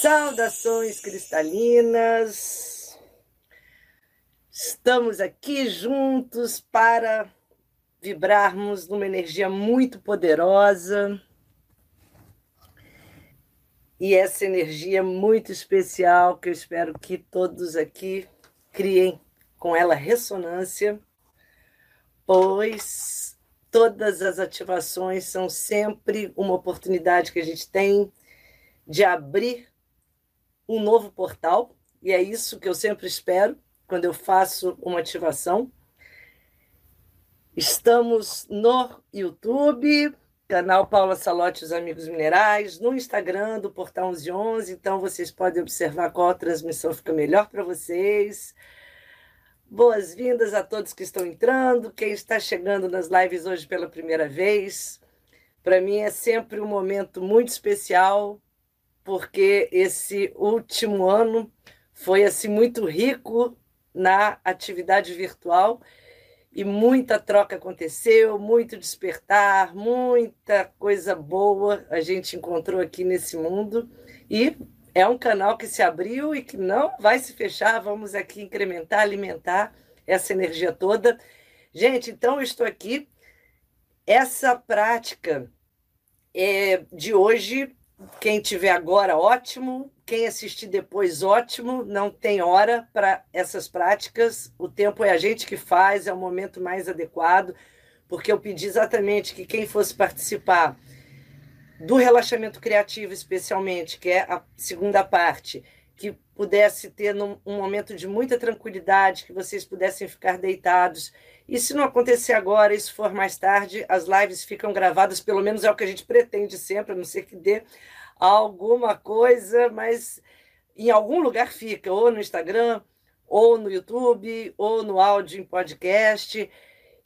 Saudações cristalinas! Estamos aqui juntos para vibrarmos numa energia muito poderosa. E essa energia muito especial que eu espero que todos aqui criem com ela ressonância, pois todas as ativações são sempre uma oportunidade que a gente tem de abrir um novo portal, e é isso que eu sempre espero quando eu faço uma ativação. Estamos no YouTube, canal Paula Salote os Amigos Minerais, no Instagram do Portal 1111, então vocês podem observar qual transmissão fica melhor para vocês. Boas-vindas a todos que estão entrando, quem está chegando nas lives hoje pela primeira vez. Para mim é sempre um momento muito especial porque esse último ano foi assim muito rico na atividade virtual e muita troca aconteceu, muito despertar, muita coisa boa a gente encontrou aqui nesse mundo e é um canal que se abriu e que não vai se fechar. Vamos aqui incrementar, alimentar essa energia toda. Gente, então eu estou aqui. Essa prática é, de hoje quem tiver agora, ótimo. Quem assistir depois, ótimo. Não tem hora para essas práticas. O tempo é a gente que faz, é o momento mais adequado, porque eu pedi exatamente que quem fosse participar do relaxamento criativo, especialmente, que é a segunda parte, que pudesse ter um momento de muita tranquilidade, que vocês pudessem ficar deitados. E se não acontecer agora, se for mais tarde, as lives ficam gravadas, pelo menos é o que a gente pretende sempre, a não ser que dê alguma coisa, mas em algum lugar fica, ou no Instagram, ou no YouTube, ou no áudio em podcast.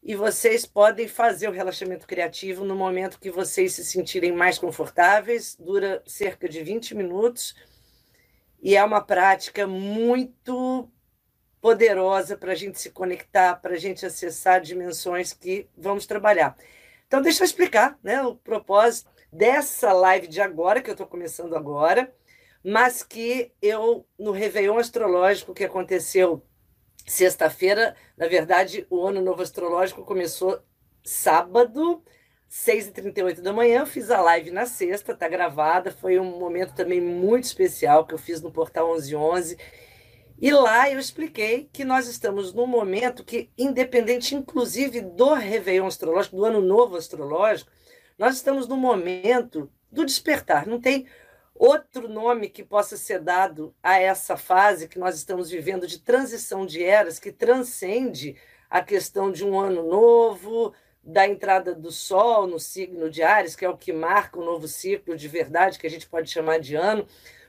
E vocês podem fazer o relaxamento criativo no momento que vocês se sentirem mais confortáveis, dura cerca de 20 minutos e é uma prática muito poderosa para a gente se conectar, para a gente acessar dimensões que vamos trabalhar. Então, deixa eu explicar né, o propósito dessa live de agora, que eu estou começando agora, mas que eu, no Réveillon Astrológico que aconteceu sexta-feira, na verdade, o Ano Novo Astrológico começou sábado, 6h38 da manhã, fiz a live na sexta, tá gravada. Foi um momento também muito especial que eu fiz no Portal 1111. E lá eu expliquei que nós estamos num momento que, independente inclusive do Réveillon Astrológico, do Ano Novo Astrológico, nós estamos no momento do despertar. Não tem outro nome que possa ser dado a essa fase que nós estamos vivendo de transição de eras, que transcende a questão de um ano novo, da entrada do Sol no signo de Ares, que é o que marca o novo ciclo de verdade, que a gente pode chamar de ano.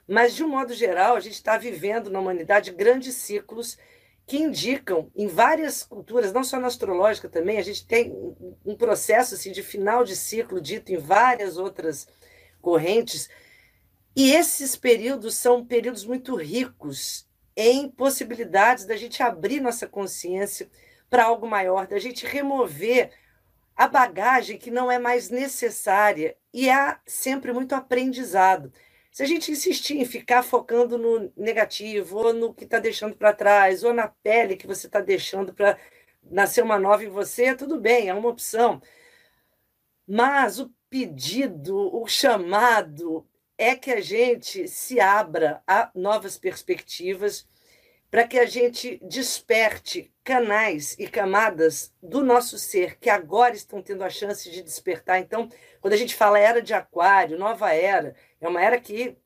Mas, de um modo geral, a gente está vivendo na humanidade grandes ciclos que indicam em várias culturas, não só na astrológica também, a gente tem um processo assim, de final de ciclo dito em várias outras correntes. E esses períodos são períodos muito ricos em possibilidades da gente abrir nossa consciência para algo maior, da gente remover a bagagem que não é mais necessária e há sempre muito aprendizado. Se a gente insistir em ficar focando no negativo, ou no que está deixando para trás, ou na pele que você está deixando para nascer uma nova em você, tudo bem, é uma opção. Mas o pedido, o chamado, é que a gente se abra a novas perspectivas para que a gente desperte canais e camadas do nosso ser que agora estão tendo a chance de despertar. Então, quando a gente fala era de aquário, nova era, é uma era que,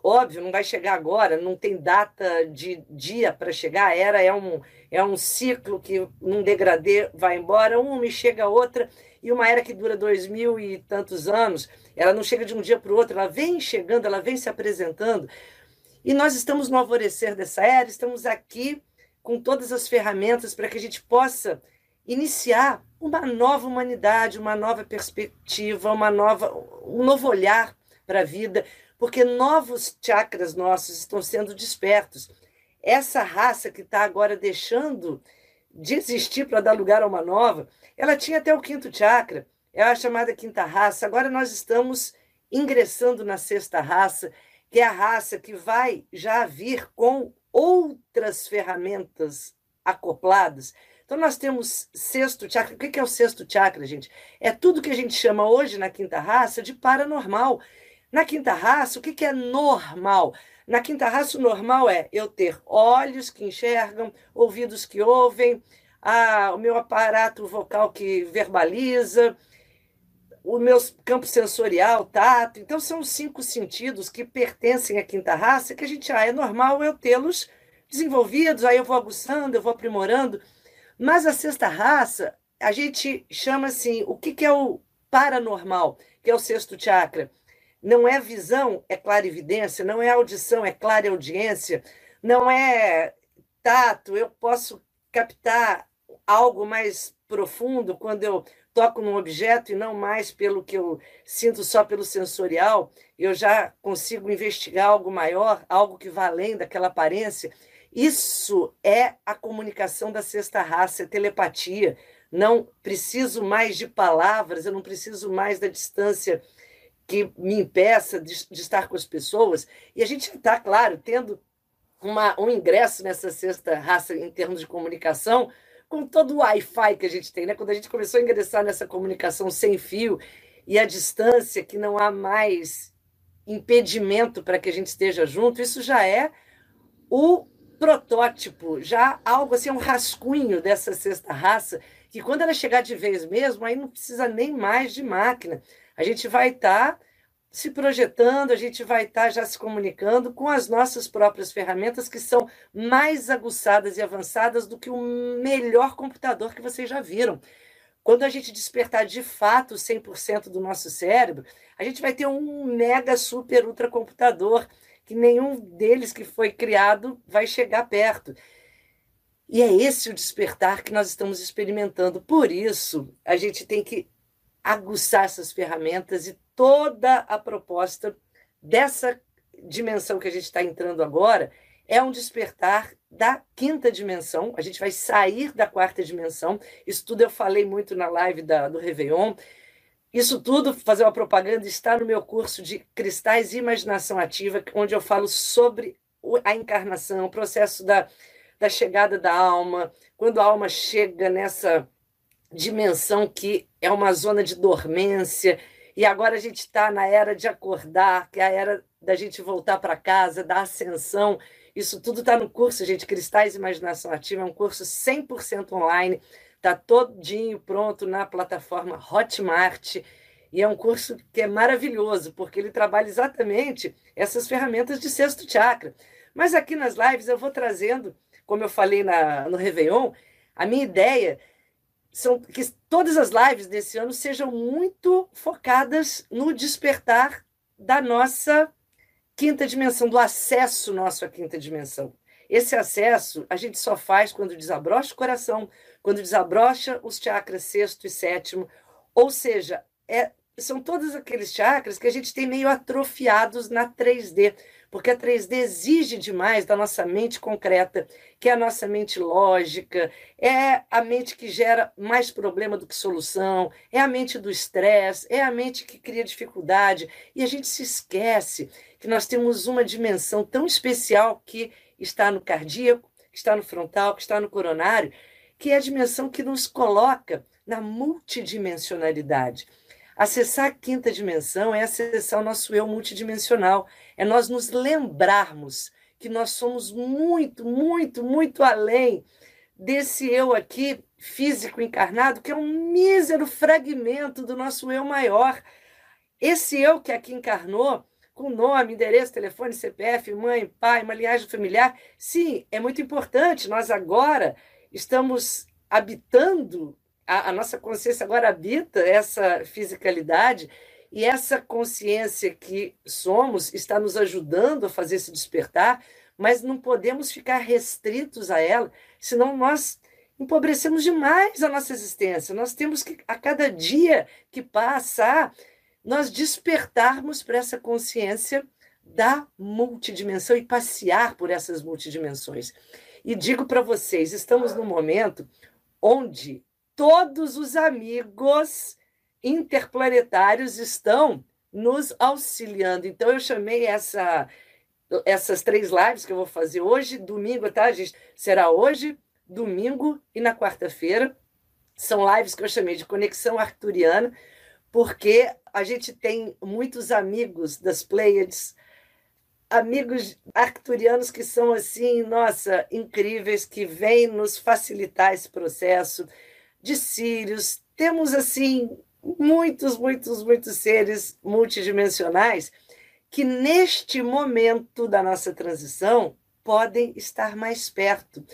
óbvio, não vai chegar agora, não tem data de dia para chegar, a era é um, é um ciclo que num degradê vai embora, uma e chega outra, e uma era que dura dois mil e tantos anos, ela não chega de um dia para o outro, ela vem chegando, ela vem se apresentando, E nós estamos no alvorecer dessa era, estamos aqui com todas as ferramentas para que a gente possa iniciar uma nova humanidade, uma nova perspectiva, uma nova, um novo olhar para a vida, porque novos chakras nossos estão sendo despertos. Essa raça que está agora deixando de existir para dar lugar a uma nova, ela tinha até o quinto chakra, é a chamada quinta raça. Agora nós estamos ingressando na sexta raça, que é a raça que vai já vir com outras ferramentas acopladas. Então, nós temos sexto chakra. O que é o sexto chakra, gente? É tudo que a gente chama hoje na quinta raça de paranormal. Na quinta raça, o que é normal? Na quinta raça, o normal é eu ter olhos que enxergam, ouvidos que ouvem, a, o meu aparato vocal que verbaliza, o meu campo sensorial, tato. Então, são cinco sentidos que pertencem à quinta raça que a gente, ah, é normal eu tê-los desenvolvidos, aí eu vou aguçando, eu vou aprimorando. Mas a sexta raça, a gente chama assim, o que, que é o paranormal, que é o sexto chakra? Não é visão, é clarividência, não é audição, é clareaudiência, não é tato, eu posso captar algo mais profundo quando eu toco num objeto e não mais pelo que eu sinto só pelo sensorial, eu já consigo investigar algo maior, algo que vai além daquela aparência. Isso é a comunicação da sexta raça, é telepatia. Não preciso mais de palavras, eu não preciso mais da distância que me impeça de, de estar com as pessoas. E a gente está, claro, tendo uma, um ingresso nessa sexta raça em termos de comunicação, com todo o Wi-Fi que a gente tem, né? Quando a gente começou a ingressar nessa comunicação sem fio e a distância, que não há mais impedimento para que a gente esteja junto, isso já é o protótipo, já algo assim, um rascunho dessa sexta raça, que quando ela chegar de vez mesmo, aí não precisa nem mais de máquina. A gente vai estar tá se projetando, a gente vai estar tá já se comunicando com as nossas próprias ferramentas que são mais aguçadas e avançadas do que o melhor computador que vocês já viram. Quando a gente despertar de fato 100% do nosso cérebro, a gente vai ter um mega super ultra computador que nenhum deles que foi criado vai chegar perto. E é esse o despertar que nós estamos experimentando. Por isso, a gente tem que aguçar essas ferramentas e toda a proposta dessa dimensão que a gente está entrando agora é um despertar da quinta dimensão. A gente vai sair da quarta dimensão. Isso tudo eu falei muito na live da, do Réveillon. Isso tudo, fazer uma propaganda, está no meu curso de Cristais e Imaginação Ativa, onde eu falo sobre a encarnação, o processo da, da chegada da alma, quando a alma chega nessa dimensão que é uma zona de dormência, e agora a gente está na era de acordar, que é a era da gente voltar para casa, da ascensão. Isso tudo está no curso, gente. Cristais Imaginação Ativa é um curso 100% online, está todinho pronto na plataforma Hotmart. E é um curso que é maravilhoso, porque ele trabalha exatamente essas ferramentas de sexto chakra. Mas aqui nas lives eu vou trazendo, como eu falei na, no Réveillon, a minha ideia são que todas as lives desse ano sejam muito focadas no despertar da nossa quinta dimensão, do acesso nosso à quinta dimensão. Esse acesso a gente só faz quando desabrocha o coração, quando desabrocha os chakras sexto e sétimo, ou seja, é, são todos aqueles chakras que a gente tem meio atrofiados na 3D porque a 3D exige demais da nossa mente concreta, que é a nossa mente lógica, é a mente que gera mais problema do que solução, é a mente do estresse, é a mente que cria dificuldade. E a gente se esquece que nós temos uma dimensão tão especial que está no cardíaco, que está no frontal, que está no coronário, que é a dimensão que nos coloca na multidimensionalidade. Acessar a quinta dimensão é acessar o nosso eu multidimensional, é nós nos lembrarmos que nós somos muito, muito, muito além desse eu aqui físico encarnado, que é um mísero fragmento do nosso eu maior. Esse eu que aqui encarnou, com nome, endereço, telefone, CPF, mãe, pai, uma linhagem familiar, sim, é muito importante. Nós agora estamos habitando a, a nossa consciência agora habita essa fisicalidade E essa consciência que somos está nos ajudando a fazer esse despertar, mas não podemos ficar restritos a ela, senão nós empobrecemos demais a nossa existência. Nós temos que, a cada dia que passa, nós despertarmos para essa consciência da multidimensão e passear por essas multidimensões. E digo para vocês, estamos num momento onde todos os amigos interplanetários estão nos auxiliando. Então eu chamei essa essas três lives que eu vou fazer hoje, domingo, tá, gente? Será hoje, domingo e na quarta-feira. São lives que eu chamei de Conexão Arturiana, porque a gente tem muitos amigos das Pleiades, amigos arcturianos que são assim, nossa, incríveis, que vêm nos facilitar esse processo de Sírios. Temos assim muitos, muitos, muitos seres multidimensionais que neste momento da nossa transição podem estar mais perto.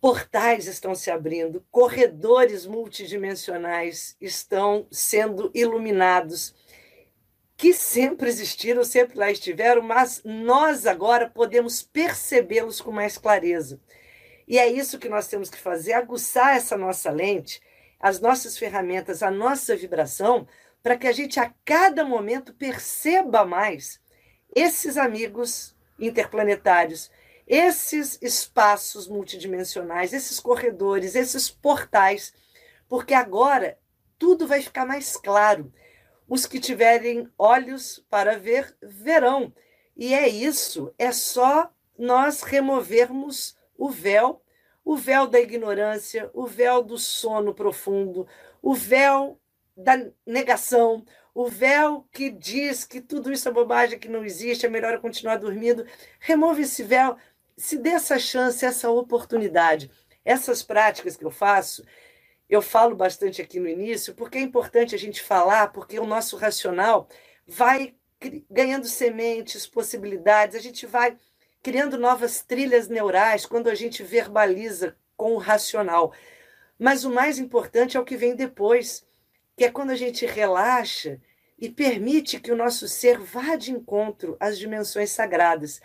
Portais estão se abrindo, corredores multidimensionais estão sendo iluminados, que sempre existiram, sempre lá estiveram, mas nós agora podemos percebê-los com mais clareza. E é isso que nós temos que fazer, aguçar essa nossa lente, as nossas ferramentas, a nossa vibração, para que a gente a cada momento perceba mais esses amigos interplanetários, esses espaços multidimensionais, esses corredores, esses portais, porque agora tudo vai ficar mais claro. Os que tiverem olhos para ver, verão. E é isso, é só nós removermos o véu, o véu da ignorância, o véu do sono profundo, o véu da negação, o véu que diz que tudo isso é bobagem, que não existe, é melhor eu continuar dormindo. Remove esse véu, se dê essa chance, essa oportunidade. Essas práticas que eu faço, eu falo bastante aqui no início, porque é importante a gente falar, porque o nosso racional vai ganhando sementes, possibilidades, a gente vai criando novas trilhas neurais quando a gente verbaliza com o racional. Mas o mais importante é o que vem depois que é quando a gente relaxa e permite que o nosso ser vá de encontro às dimensões sagradas.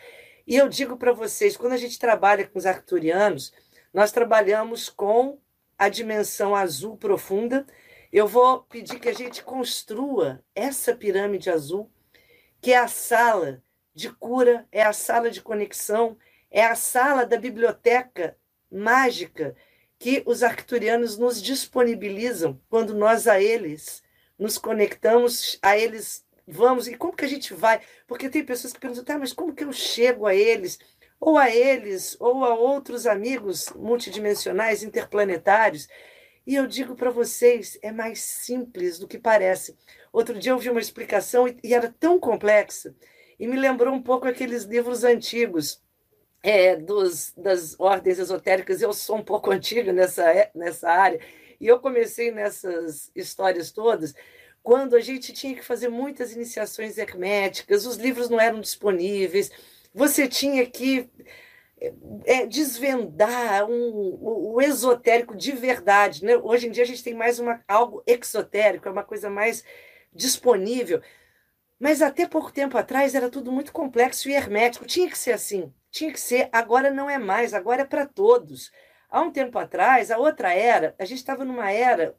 E eu digo para vocês, quando a gente trabalha com os arcturianos, nós trabalhamos com a dimensão azul profunda. Eu vou pedir que a gente construa essa pirâmide azul, que é a sala de cura, é a sala de conexão, é a sala da biblioteca mágica que os arcturianos nos disponibilizam quando nós a eles nos conectamos, a eles vamos. E como que a gente vai? Porque tem pessoas que perguntam, tá, mas como que eu chego a eles? Ou a eles, ou a outros amigos multidimensionais, interplanetários. E eu digo para vocês, é mais simples do que parece. Outro dia eu vi uma explicação e, e era tão complexa, e me lembrou um pouco aqueles livros antigos é, dos, das ordens esotéricas, eu sou um pouco antiga nessa, nessa área, e eu comecei nessas histórias todas quando a gente tinha que fazer muitas iniciações herméticas, os livros não eram disponíveis, você tinha que é, desvendar um, o, o, esotérico de verdade. Né? Hoje em dia a gente tem mais uma, algo exotérico, é uma coisa mais disponível. Mas até pouco tempo atrás era tudo muito complexo e hermético. Tinha que ser assim. Tinha que ser, agora não é mais, agora é para todos. Há um tempo atrás, a outra era, a gente estava numa era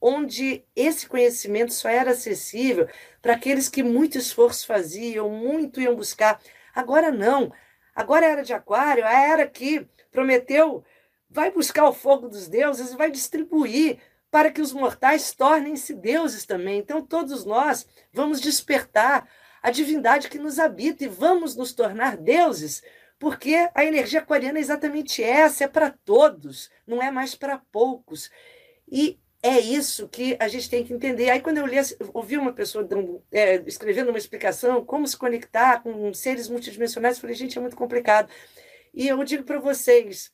onde esse conhecimento só era acessível para aqueles que muito esforço faziam, muito iam buscar. Agora não. Agora é era de Aquário, a era que prometeu vai buscar o fogo dos deuses e vai distribuir para que os mortais tornem-se deuses também. Então todos nós vamos despertar a divindade que nos habita e vamos nos tornar deuses porque a energia aquariana é exatamente essa, é para todos, não é mais para poucos. E é isso que a gente tem que entender. Aí, quando eu li, ouvi uma pessoa dando, é, escrevendo uma explicação, como se conectar com seres multidimensionais, eu falei, gente, é muito complicado. E eu digo para vocês,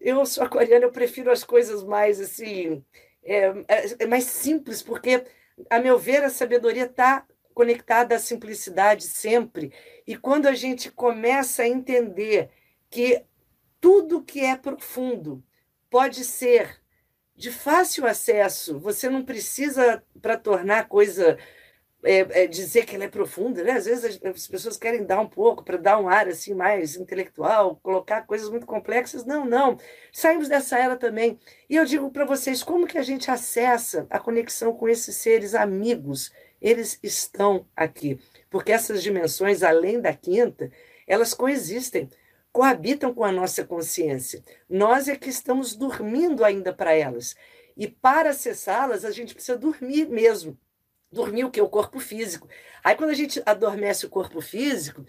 eu sou aquariana, eu prefiro as coisas mais assim, é, é, é mais simples, porque, a meu ver, a sabedoria está conectada à simplicidade sempre. E quando a gente começa a entender que tudo que é profundo pode ser de fácil acesso. Você não precisa, para tornar a coisa é, é, dizer que ela é profunda, né? Às vezes as, as pessoas querem dar um pouco para dar um ar assim mais intelectual, colocar coisas muito complexas. Não, não. Saímos dessa era também. E eu digo para vocês como que a gente acessa a conexão com esses seres amigos. Eles estão aqui, porque essas dimensões além da quinta, elas coexistem, coabitam com a nossa consciência. Nós é que estamos dormindo ainda para elas. E para acessá-las, a gente precisa dormir mesmo dormir o que? O corpo físico. Aí, quando a gente adormece o corpo físico,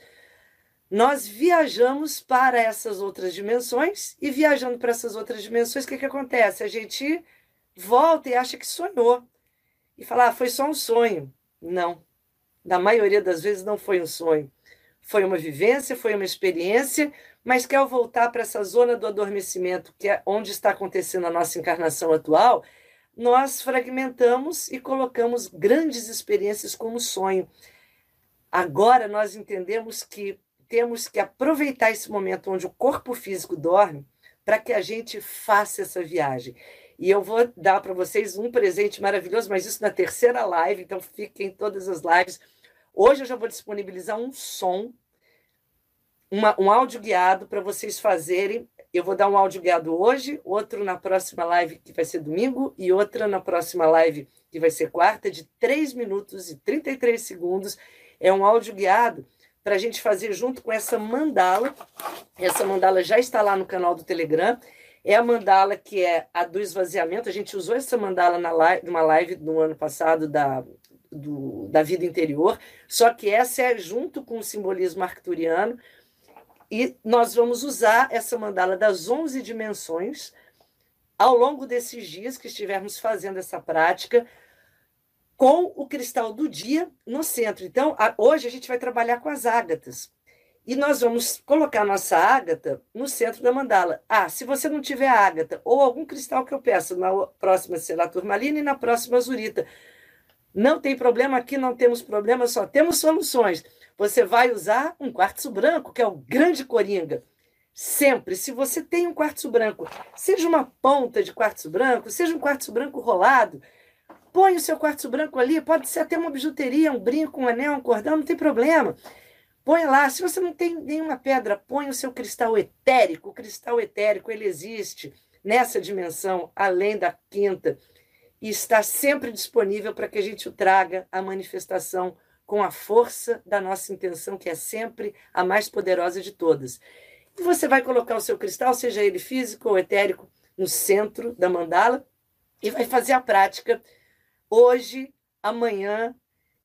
nós viajamos para essas outras dimensões, e viajando para essas outras dimensões, o que, que acontece? A gente volta e acha que sonhou. E fala, ah, foi só um sonho. Não. Na maioria das vezes não foi um sonho. Foi uma vivência, foi uma experiência, mas que ao voltar para essa zona do adormecimento, que é onde está acontecendo a nossa encarnação atual, nós fragmentamos e colocamos grandes experiências como sonho. Agora nós entendemos que temos que aproveitar esse momento onde o corpo físico dorme para que a gente faça essa viagem. E eu vou dar para vocês um presente maravilhoso, mas isso na terceira live, então fiquem em todas as lives. Hoje eu já vou disponibilizar um som, uma, um áudio guiado para vocês fazerem eu vou dar um áudio guiado hoje, outro na próxima live, que vai ser domingo, e outra na próxima live, que vai ser quarta, de 3 minutos e 33 segundos. É um áudio guiado para a gente fazer junto com essa mandala. Essa mandala já está lá no canal do Telegram. É a mandala que é a do esvaziamento. A gente usou essa mandala na live, numa live no ano passado da, do, da vida interior, só que essa é junto com o simbolismo arcturiano e nós vamos usar essa mandala das 11 dimensões ao longo desses dias que estivermos fazendo essa prática com o cristal do dia no centro. Então, a, hoje a gente vai trabalhar com as ágatas. E nós vamos colocar nossa ágata no centro da mandala. Ah, se você não tiver ágata ou algum cristal que eu peço, na próxima será turmalina e na próxima azurita. Não tem problema aqui, não temos problema, só temos soluções. Você vai usar um quartzo branco, que é o grande coringa. Sempre, se você tem um quartzo branco, seja uma ponta de quartzo branco, seja um quartzo branco rolado, põe o seu quartzo branco ali, pode ser até uma bijuteria, um brinco, um anel, um cordão, não tem problema. Põe lá. Se você não tem nenhuma pedra, põe o seu cristal etérico. O cristal etérico ele existe nessa dimensão, além da quinta, e está sempre disponível para que a gente o traga à manifestação com a força da nossa intenção, que é sempre a mais poderosa de todas. E você vai colocar o seu cristal, seja ele físico ou etérico, no centro da mandala e vai fazer a prática hoje, amanhã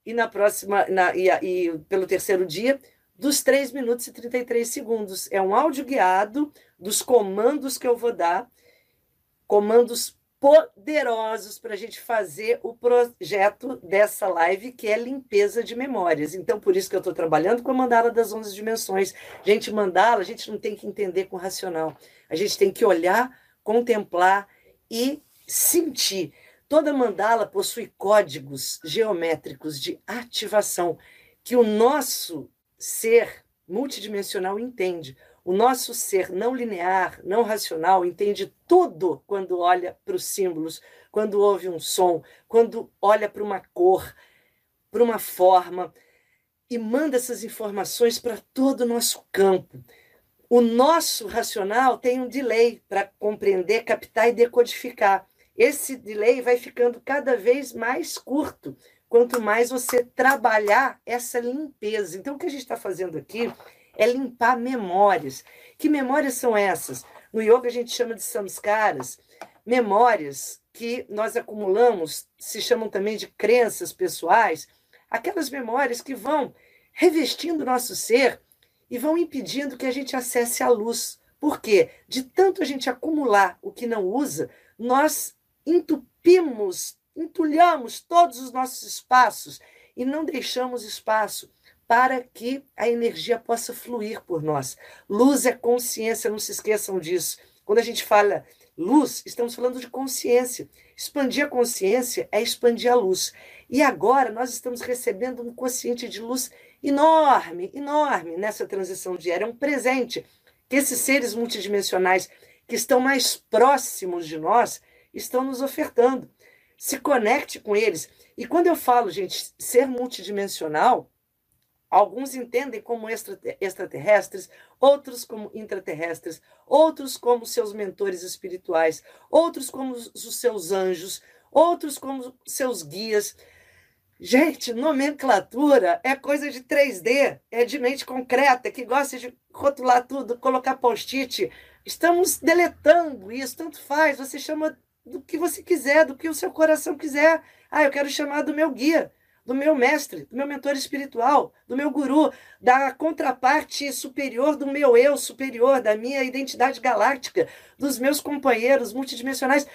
e na próxima, na, e, e pelo terceiro dia, dos 3 minutos e 33 segundos. É um áudio guiado dos comandos que eu vou dar, comandos poderosos para a gente fazer o projeto dessa live, que é limpeza de memórias. Então, por isso que eu estou trabalhando com a mandala das 11 dimensões. Gente, mandala, a gente não tem que entender com racional. A gente tem que olhar, contemplar e sentir. Toda mandala possui códigos geométricos de ativação que o nosso ser multidimensional entende. O nosso ser não linear, não racional, entende tudo quando olha para os símbolos, quando ouve um som, quando olha para uma cor, para uma forma, e manda essas informações para todo o nosso campo. O nosso racional tem um delay para compreender, captar e decodificar. Esse delay vai ficando cada vez mais curto quanto mais você trabalhar essa limpeza. Então, o que a gente está fazendo aqui é limpar memórias. Que memórias são essas? No yoga a gente chama de samskaras, memórias que nós acumulamos, se chamam também de crenças pessoais, aquelas memórias que vão revestindo nosso ser e vão impedindo que a gente acesse a luz. Por quê? De tanto a gente acumular o que não usa, nós entupimos, entulhamos todos os nossos espaços e não deixamos espaço para que a energia possa fluir por nós. Luz é consciência, não se esqueçam disso. Quando a gente fala luz, estamos falando de consciência. Expandir a consciência é expandir a luz. E agora nós estamos recebendo um consciente de luz enorme, enorme nessa transição diária. É um presente que esses seres multidimensionais que estão mais próximos de nós estão nos ofertando. Se conecte com eles. E quando eu falo, gente, ser multidimensional, alguns entendem como extraterrestres, outros como intraterrestres, outros como seus mentores espirituais, outros como os seus anjos, outros como seus guias. Gente, nomenclatura é coisa de 3D, é de mente concreta, que gosta de rotular tudo, colocar post-it. Estamos deletando isso, tanto faz, você chama do que você quiser, do que o seu coração quiser. Ah, eu quero chamar do meu guia, do meu mestre, do meu mentor espiritual, do meu guru, da contraparte superior do meu eu superior, da minha identidade galáctica, dos meus companheiros multidimensionais.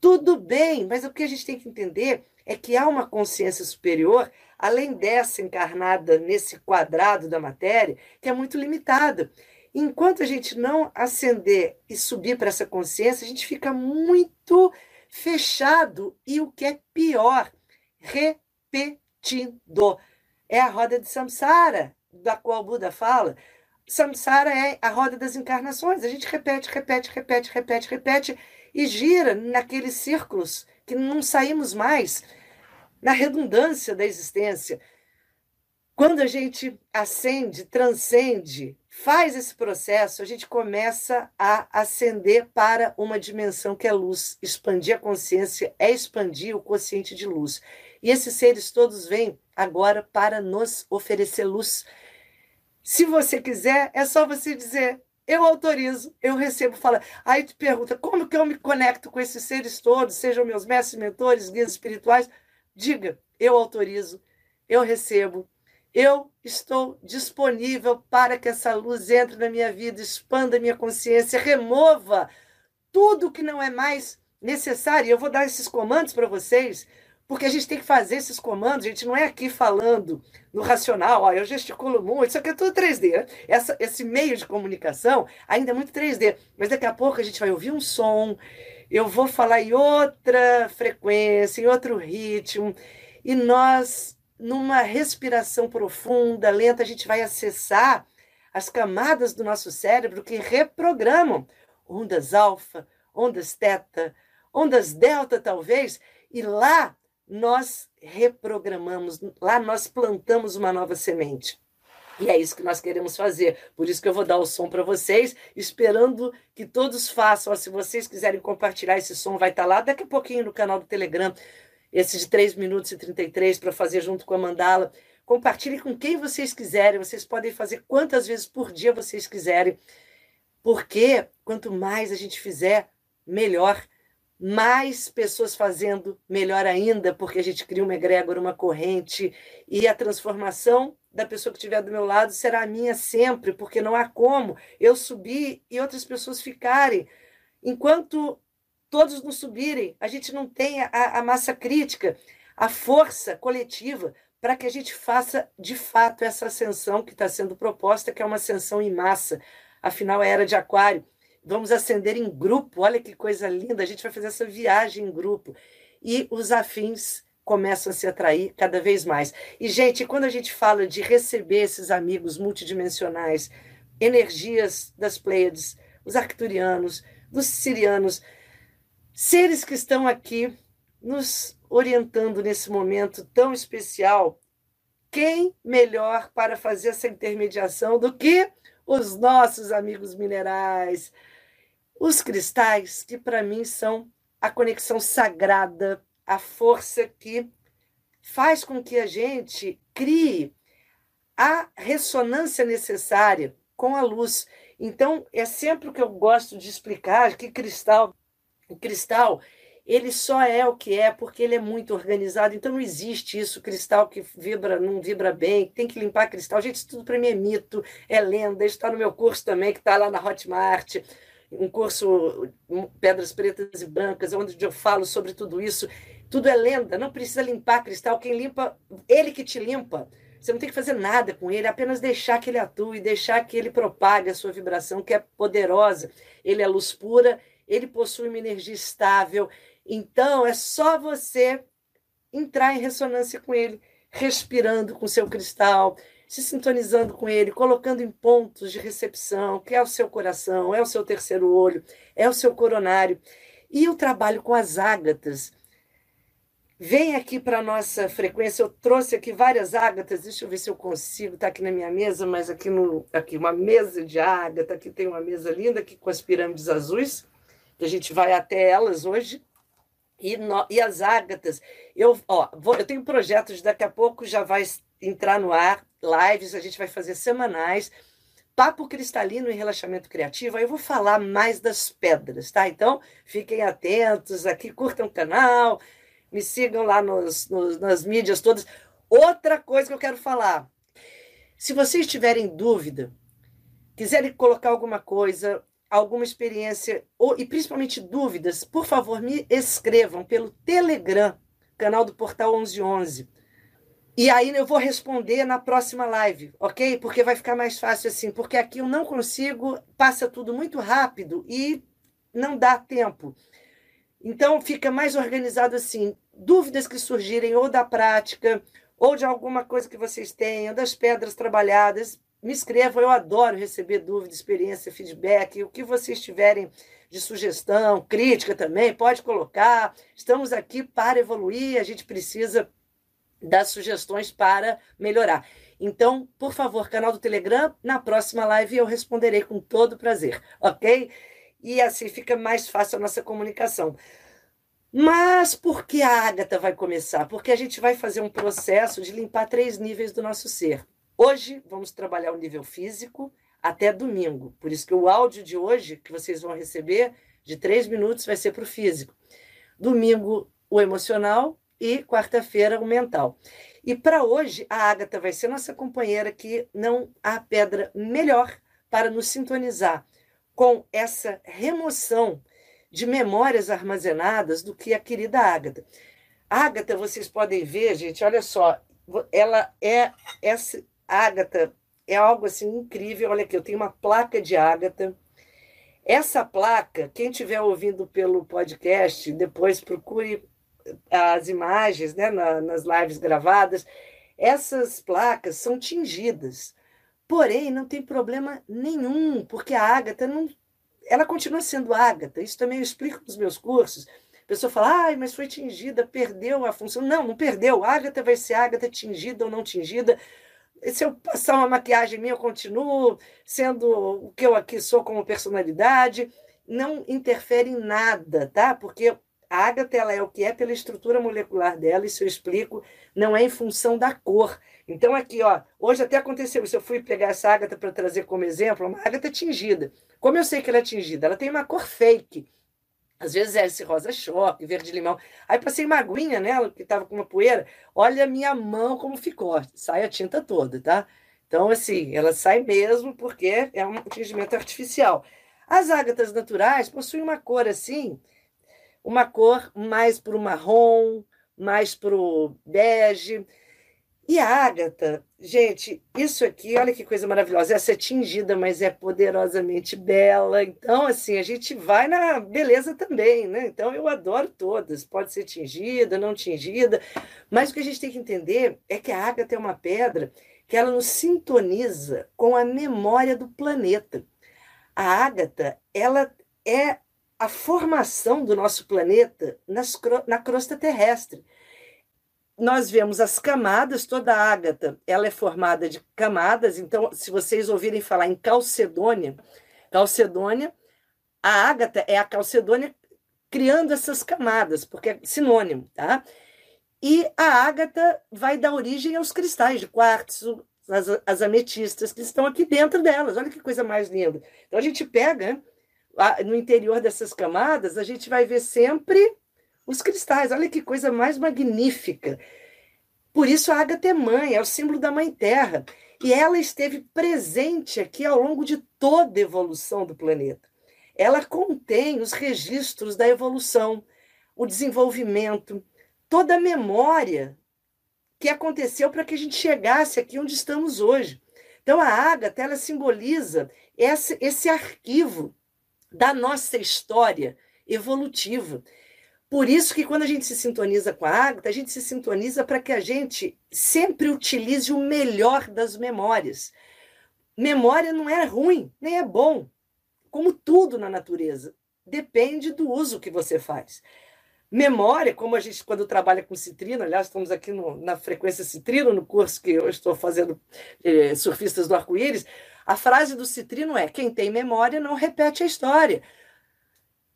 Tudo bem, mas o que a gente tem que entender é que há uma consciência superior, além dessa encarnada nesse quadrado da matéria, que é muito limitada. Enquanto a gente não ascender e subir para essa consciência, a gente fica muito fechado e o que é pior, repetindo. É a roda de samsara, da qual Buda fala. Samsara é a roda das encarnações. A gente repete, repete, repete, repete, repete e gira naqueles círculos que não saímos mais, na redundância da existência. Quando a gente ascende, transcende, faz esse processo, a gente começa a ascender para uma dimensão que é luz. Expandir a consciência é expandir o consciente de luz. E esses seres todos vêm agora para nos oferecer luz. Se você quiser, é só você dizer: eu autorizo, eu recebo, fala. Aí tu pergunta: como que eu me conecto com esses seres todos, sejam meus mestres, mentores, guias espirituais? Diga: eu autorizo, eu recebo, eu estou disponível para que essa luz entre na minha vida, expanda minha consciência, remova tudo que não é mais necessário. Eu vou dar esses comandos para vocês, porque a gente tem que fazer esses comandos. A gente não é aqui falando no racional, ó, eu gesticulo muito, isso aqui é tudo 3D. Né? Essa, esse meio de comunicação ainda é muito 3D, mas daqui a pouco a gente vai ouvir um som, eu vou falar em outra frequência, em outro ritmo, e nós numa respiração profunda, lenta, a gente vai acessar as camadas do nosso cérebro que reprogramam ondas alfa, ondas teta, ondas delta, talvez, e lá nós reprogramamos, lá nós plantamos uma nova semente. E é isso que nós queremos fazer. Por isso que eu vou dar o som para vocês, esperando que todos façam. Se vocês quiserem compartilhar esse som, vai estar lá daqui a pouquinho no canal do Telegram esse de 3 minutos e 33 para fazer junto com a mandala. Compartilhe com quem vocês quiserem, vocês podem fazer quantas vezes por dia vocês quiserem, porque quanto mais a gente fizer, melhor. Mais pessoas fazendo, melhor ainda, porque a gente cria uma egrégora, uma corrente, e a transformação da pessoa que estiver do meu lado será a minha sempre, porque não há como eu subir e outras pessoas ficarem. Enquanto todos nos subirem, a gente não tem a, a massa crítica, a força coletiva para que a gente faça de fato essa ascensão que está sendo proposta, que é uma ascensão em massa. Afinal, é era de Aquário. Vamos ascender em grupo, olha que coisa linda, a gente vai fazer essa viagem em grupo. E os afins começam a se atrair cada vez mais. E, gente, quando a gente fala de receber esses amigos multidimensionais, energias das Pleiades, os arcturianos, dos sirianos, seres que estão aqui nos orientando nesse momento tão especial. Quem melhor para fazer essa intermediação do que os nossos amigos minerais, os cristais, que para mim são a conexão sagrada, a força que faz com que a gente crie a ressonância necessária com a luz. Então, é sempre o que eu gosto de explicar que cristal o cristal, ele só é o que é porque ele é muito organizado. Então não existe isso, cristal que vibra, não vibra bem, tem que limpar cristal. Gente, isso tudo para mim é mito, é lenda. Está no meu curso também, que está lá na Hotmart. Um curso Pedras Pretas e Brancas, onde eu falo sobre tudo isso. Tudo é lenda, não precisa limpar cristal. Quem limpa, ele que te limpa. Você não tem que fazer nada com ele, é apenas deixar que ele atue, deixar que ele propague a sua vibração, que é poderosa. Ele é luz pura ele possui uma energia estável. Então, é só você entrar em ressonância com ele, respirando com seu cristal, se sintonizando com ele, colocando em pontos de recepção, que é o seu coração, é o seu terceiro olho, é o seu coronário. E o trabalho com as ágatas. Vem aqui para a nossa frequência. Eu trouxe aqui várias ágatas. Deixa eu ver se eu consigo. Está aqui na minha mesa, mas aqui no aqui uma mesa de ágata. Aqui tem uma mesa linda aqui com as pirâmides azuis. Que a gente vai até elas hoje. E, no, e as ágatas. Eu, ó, vou, eu tenho projetos, daqui a pouco já vai entrar no ar, lives, a gente vai fazer semanais papo cristalino e relaxamento criativo, aí eu vou falar mais das pedras, tá? Então, fiquem atentos aqui, curtam o canal, me sigam lá nos, nos, nas mídias todas. Outra coisa que eu quero falar: se vocês tiverem dúvida, quiserem colocar alguma coisa, alguma experiência, ou, e principalmente dúvidas, por favor, me escrevam pelo Telegram, canal do Portal 1111. E aí eu vou responder na próxima live, ok? Porque vai ficar mais fácil assim, porque aqui eu não consigo, passa tudo muito rápido e não dá tempo. Então fica mais organizado assim. Dúvidas que surgirem ou da prática, ou de alguma coisa que vocês tenham, das pedras trabalhadas, me escrevam. Eu adoro receber dúvida, experiência, feedback, o que vocês tiverem de sugestão, crítica também, pode colocar. Estamos aqui para evoluir, a gente precisa das sugestões para melhorar. Então, por favor, canal do Telegram, na próxima live eu responderei com todo prazer, ok? E assim fica mais fácil a nossa comunicação. Mas por que a Ágata vai começar? Porque a gente vai fazer um processo de limpar três níveis do nosso ser. Hoje vamos trabalhar o nível físico até domingo. Por isso que o áudio de hoje, que vocês vão receber, de três minutos, vai ser para o físico. Domingo, o emocional e quarta-feira o mental. E para hoje, a Ágata vai ser nossa companheira que não há pedra melhor para nos sintonizar com essa remoção de memórias armazenadas do que a querida Ágata. Ágata, vocês podem ver, gente, olha só, ela é essa Ágata é algo assim incrível. Olha aqui, eu tenho uma placa de Ágata. Essa placa, quem estiver ouvindo pelo podcast, depois procure as imagens né, na, nas lives gravadas, essas placas são tingidas. Porém, não tem problema nenhum, porque a ágata não. Ela continua sendo ágata. Isso também eu explico nos meus cursos. A pessoa fala, ai, mas foi tingida, perdeu a função. Não, não perdeu. Ágata vai ser ágata tingida ou não tingida. Se eu passar uma maquiagem minha, eu continuo sendo o que eu aqui sou como personalidade. Não interfere em nada, tá? Porque a ágata ela é o que é pela estrutura molecular dela, isso eu explico, não é em função da cor. Então, aqui, ó, hoje até aconteceu isso. Eu fui pegar essa ágata para trazer como exemplo, uma ágata tingida. Como eu sei que ela é tingida? Ela tem uma cor fake. Às vezes é esse rosa choque, verde limão. Aí passei uma aguinha nela, que estava com uma poeira. Olha a minha mão como ficou. Sai a tinta toda, tá? Então, assim, ela sai mesmo porque é um tingimento artificial. As ágatas naturais possuem uma cor assim, uma cor mais para o marrom, mais para o bege. E a ágata, gente, isso aqui, olha que coisa maravilhosa. Essa é tingida, mas é poderosamente bela. Então, assim, a gente vai na beleza também, né? Então, eu adoro todas. Pode ser tingida, não tingida. Mas o que a gente tem que entender é que a ágata é uma pedra que ela nos sintoniza com a memória do planeta. A ágata, ela é a formação do nosso planeta nas, na crosta terrestre. Nós vemos as camadas, toda a ágata, ela é formada de camadas, então, se vocês ouvirem falar em calcedônia, calcedônia, a ágata é a calcedônia criando essas camadas, porque é sinônimo, tá? E a ágata vai dar origem aos cristais de quartzo, as, as ametistas que estão aqui dentro delas. Olha que coisa mais linda. Então a gente pega no interior dessas camadas, a gente vai ver sempre os cristais. Olha que coisa mais magnífica. Por isso a ágata é mãe, é o símbolo da mãe terra. E ela esteve presente aqui ao longo de toda a evolução do planeta. Ela contém os registros da evolução, o desenvolvimento, toda a memória que aconteceu para que a gente chegasse aqui onde estamos hoje. Então a ágata ela simboliza esse, esse arquivo da nossa história evolutiva. Por isso que quando a gente se sintoniza com a Ágata, a gente se sintoniza para que a gente sempre utilize o melhor das memórias. Memória não é ruim, nem é bom, como tudo na natureza. depende do uso que você faz. Memória, como a gente, quando trabalha com citrino, aliás, estamos aqui no, na frequência citrino, no curso que eu estou fazendo eh, Surfistas do Arco-Íris, a frase do citrino é: quem tem memória não repete a história.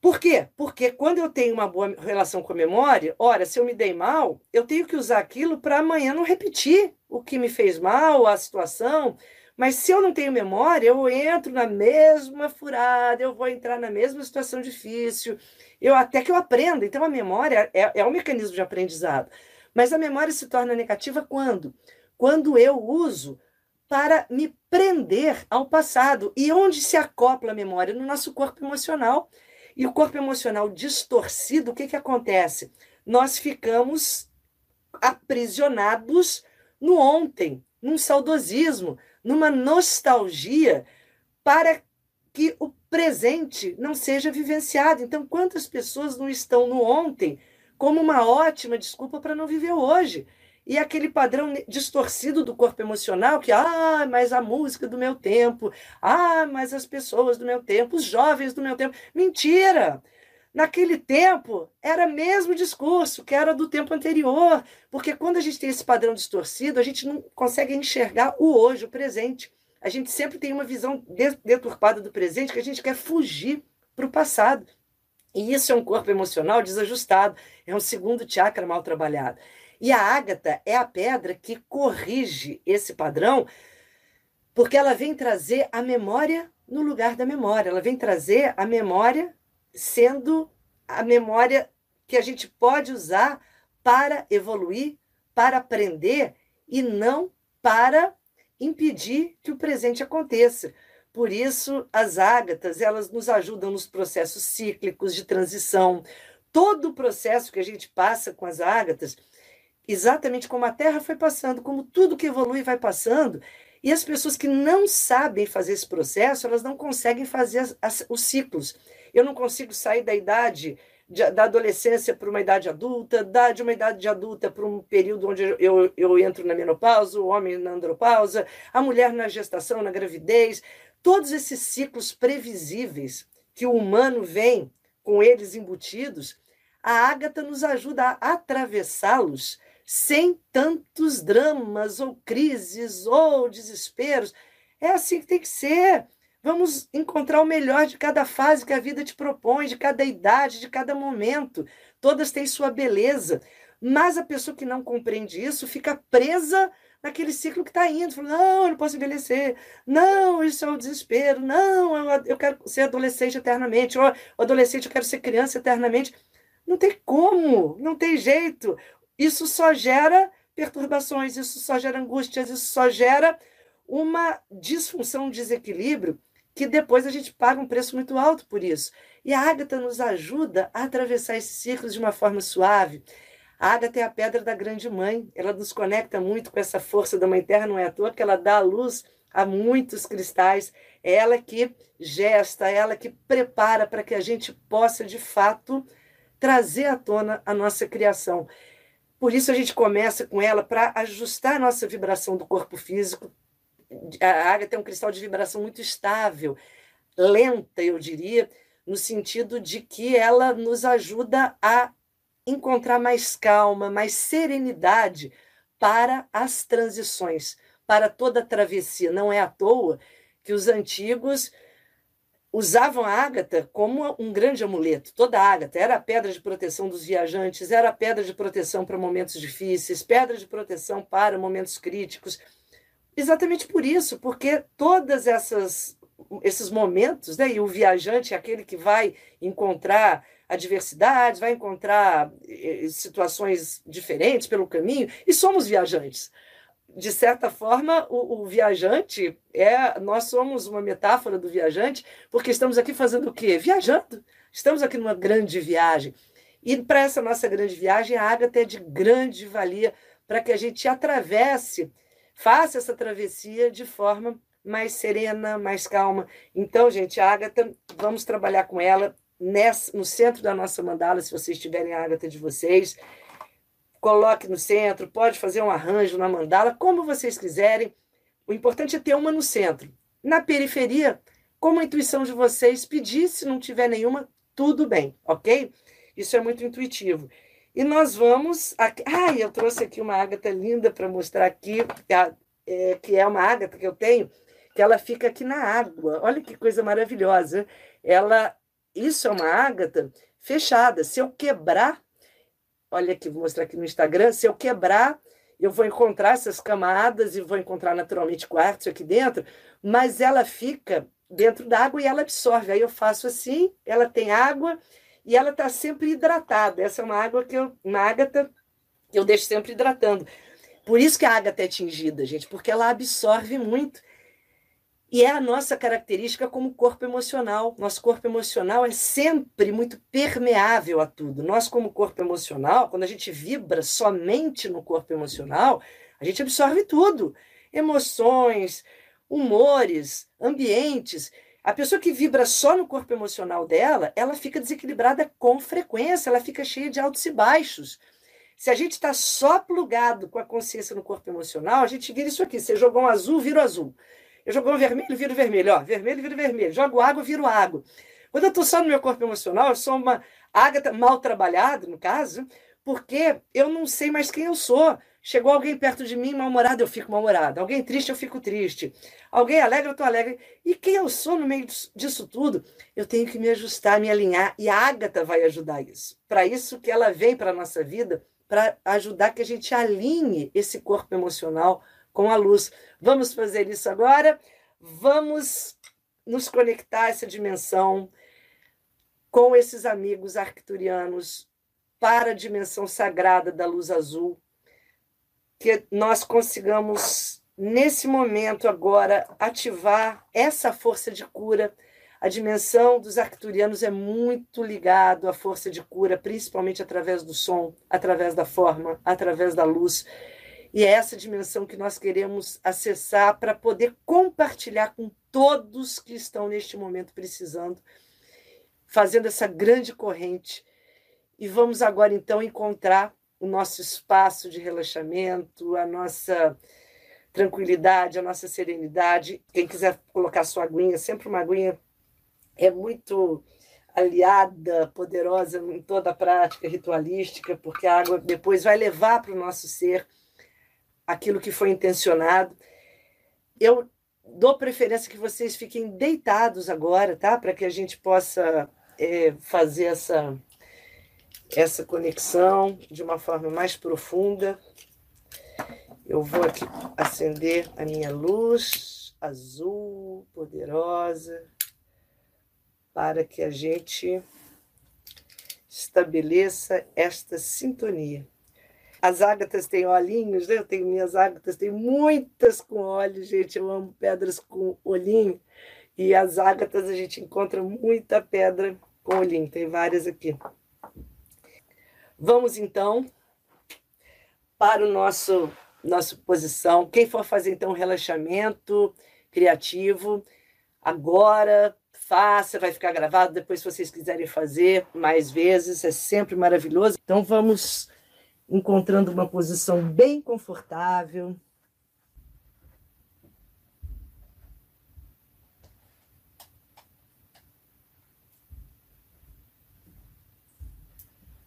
Por quê? Porque quando eu tenho uma boa relação com a memória, ora, se eu me dei mal, eu tenho que usar aquilo para amanhã não repetir o que me fez mal, a situação. Mas se eu não tenho memória, eu entro na mesma furada, eu vou entrar na mesma situação difícil, eu até que eu aprenda. Então a memória é, é um mecanismo de aprendizado. Mas a memória se torna negativa quando? Quando eu uso para me prender ao passado. E onde se acopla a memória? No nosso corpo emocional. E o corpo emocional distorcido, o que, que acontece? Nós ficamos aprisionados no ontem, num saudosismo, numa nostalgia para que o presente não seja vivenciado. Então, quantas pessoas não estão no ontem como uma ótima desculpa para não viver hoje? E aquele padrão distorcido do corpo emocional, que, ah, mas a música do meu tempo, ah, mas as pessoas do meu tempo, os jovens do meu tempo. Mentira! Naquele tempo, era mesmo discurso, que era do tempo anterior, porque quando a gente tem esse padrão distorcido, a gente não consegue enxergar o hoje, o presente. A gente sempre tem uma visão deturpada do presente que a gente quer fugir para o passado. E isso é um corpo emocional desajustado, é um segundo chakra mal trabalhado. E a ágata é a pedra que corrige esse padrão, porque ela vem trazer a memória no lugar da memória. Ela vem trazer a memória sendo a memória que a gente pode usar para evoluir, para aprender e não para impedir que o presente aconteça. Por isso, as ágatas, elas nos ajudam nos processos cíclicos de transição. Todo o processo que a gente passa com as ágatas, exatamente como a Terra foi passando, como tudo que evolui vai passando. E as pessoas que não sabem fazer esse processo, elas não conseguem fazer as, as, os ciclos. Eu não consigo sair da idade de, da adolescência para uma idade adulta, da, de uma idade de adulta para um período onde eu, eu, eu entro na menopausa, o homem na andropausa, a mulher na gestação, na gravidez. Todos esses ciclos previsíveis que o humano vem com eles embutidos, a Ágata nos ajuda a atravessá-los sem tantos dramas ou crises ou desesperos. É assim que tem que ser. Vamos encontrar o melhor de cada fase que a vida te propõe, de cada idade, de cada momento. Todas têm sua beleza. Mas a pessoa que não compreende isso fica presa naquele ciclo que está indo. Fala, não, eu não posso envelhecer. Não, isso é o desespero. Não, eu, eu quero ser adolescente eternamente. Ou adolescente, eu quero ser criança eternamente. Não tem como, não tem jeito. Isso só gera perturbações, isso só gera angústias, isso só gera uma disfunção, um desequilíbrio, que depois a gente paga um preço muito alto por isso. E a Ágata nos ajuda a atravessar esses ciclos de uma forma suave. A Ágata é a pedra da grande mãe, ela nos conecta muito com essa força da Mãe Terra, não é à toa que ela dá a luz a muitos cristais, é ela que gesta, é ela que prepara para que a gente possa, de fato, trazer à tona a nossa criação. Por isso a gente começa com ela para ajustar a nossa vibração do corpo físico. A água tem um cristal de vibração muito estável, lenta, eu diria, no sentido de que ela nos ajuda a encontrar mais calma, mais serenidade para as transições, para toda a travessia. Não é à toa que os antigos usavam a ágata como um grande amuleto. Toda a ágata era a pedra de proteção dos viajantes, era a pedra de proteção para momentos difíceis, pedra de proteção para momentos críticos. Exatamente por isso, porque todas essas esses momentos, né, e o viajante é aquele que vai encontrar adversidades, vai encontrar eh, situações diferentes pelo caminho, e somos viajantes de certa forma, o, o, viajante é. Nós somos uma metáfora do viajante, porque estamos aqui fazendo o quê? Viajando. Estamos aqui numa grande viagem. E para essa nossa grande viagem, a água é de grande valia para que a gente atravesse, faça essa travessia de forma mais serena, mais calma. Então, gente, a Ágata, vamos trabalhar com ela nessa, no centro da nossa mandala, se vocês tiverem a Ágata de vocês coloque no centro, pode fazer um arranjo na mandala, como vocês quiserem. O importante é ter uma no centro. Na periferia, como a intuição de vocês pedir, se não tiver nenhuma, tudo bem, ok? Isso é muito intuitivo. E nós vamos. Aqui... Ah, eu trouxe aqui uma ágata linda para mostrar aqui, é, que é uma ágata que eu tenho, que ela fica aqui na água. Olha que coisa maravilhosa. Ela, isso é uma ágata fechada. Se eu quebrar, olha aqui, vou mostrar aqui no Instagram, se eu quebrar, eu vou encontrar essas camadas e vou encontrar naturalmente quartzo aqui dentro, mas ela fica dentro da água e ela absorve. Aí eu faço assim, ela tem água e ela está sempre hidratada. Essa é uma água que eu, uma ágata eu deixo sempre hidratando. Por isso que a ágata é tingida, gente, porque ela absorve muito. E é a nossa característica como corpo emocional. Nosso corpo emocional é sempre muito permeável a tudo. Nós, como corpo emocional, quando a gente vibra somente no corpo emocional, a gente absorve tudo: emoções, humores, ambientes. A pessoa que vibra só no corpo emocional dela, ela fica desequilibrada com frequência, ela fica cheia de altos e baixos. Se a gente está só plugado com a consciência no corpo emocional, a gente vira isso aqui. Você jogou um azul, vira o azul. Eu jogo vermelho, viro vermelho. Ó, vermelho, viro vermelho. Jogo água, viro água. Quando eu estou só no meu corpo emocional, eu sou uma ágata mal trabalhada, no caso, porque eu não sei mais quem eu sou. Chegou alguém perto de mim mal-humorado, eu fico mal-humorado. Alguém triste, eu fico triste. Alguém alegre, eu estou alegre. E quem eu sou no meio disso tudo? Eu tenho que me ajustar, me alinhar. E a Ágata vai ajudar isso. Para isso que ela vem para a nossa vida, para ajudar que a gente alinhe esse corpo emocional com a luz. Vamos fazer isso agora? Vamos nos conectar a essa dimensão com esses amigos arcturianos para a dimensão sagrada da luz azul que nós consigamos, nesse momento agora, ativar essa força de cura. A dimensão dos arcturianos é muito ligado à força de cura, principalmente através do som, através da forma, através da luz. E é essa dimensão que nós queremos acessar para poder compartilhar com todos que estão neste momento precisando, fazendo essa grande corrente. E vamos agora então encontrar o nosso espaço de relaxamento, a nossa tranquilidade, a nossa serenidade. Quem quiser colocar sua aguinha, sempre uma aguinha é muito aliada, poderosa em toda a prática ritualística, porque a água depois vai levar para o nosso ser aquilo que foi intencionado. Eu dou preferência que vocês fiquem deitados agora, tá? Para que a gente possa é, fazer essa essa conexão de uma forma mais profunda. Eu vou aqui acender a minha luz azul, poderosa, para que a gente estabeleça esta sintonia. As ágatas têm olhinhos, né? Eu tenho minhas ágatas, tem muitas com olhos, gente. Eu amo pedras com olhinho. E as ágatas a gente encontra muita pedra com olhinho, tem várias aqui. Vamos então para o nosso nossa posição. Quem for fazer então um relaxamento criativo, agora faça, vai ficar gravado depois se vocês quiserem fazer mais vezes, é sempre maravilhoso. Então vamos encontrando uma posição bem confortável.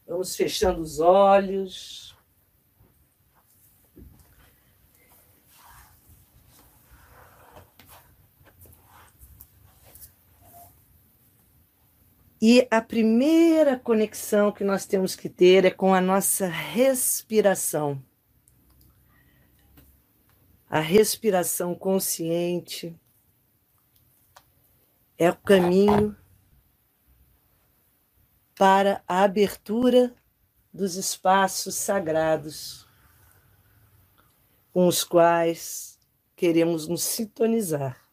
Vamos fechando os olhos. E a primeira conexão que nós temos que ter é com a nossa respiração. A respiração consciente é o caminho para a abertura dos espaços sagrados com os quais queremos nos sintonizar.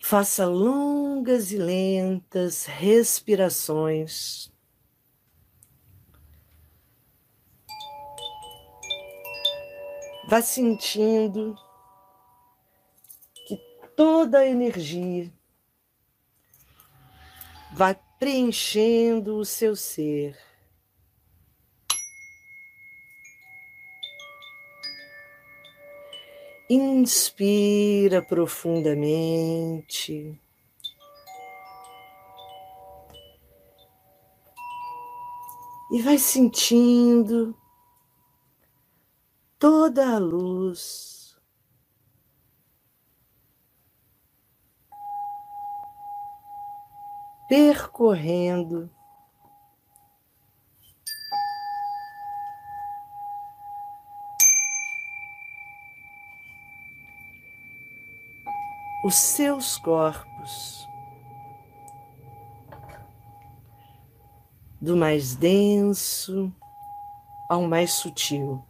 Faça longas e lentas respirações. Vá sentindo que toda a energia vai preenchendo o seu ser. Inspira profundamente. E vai sentindo toda a luz percorrendo os seus corpos, do mais denso ao mais sutil.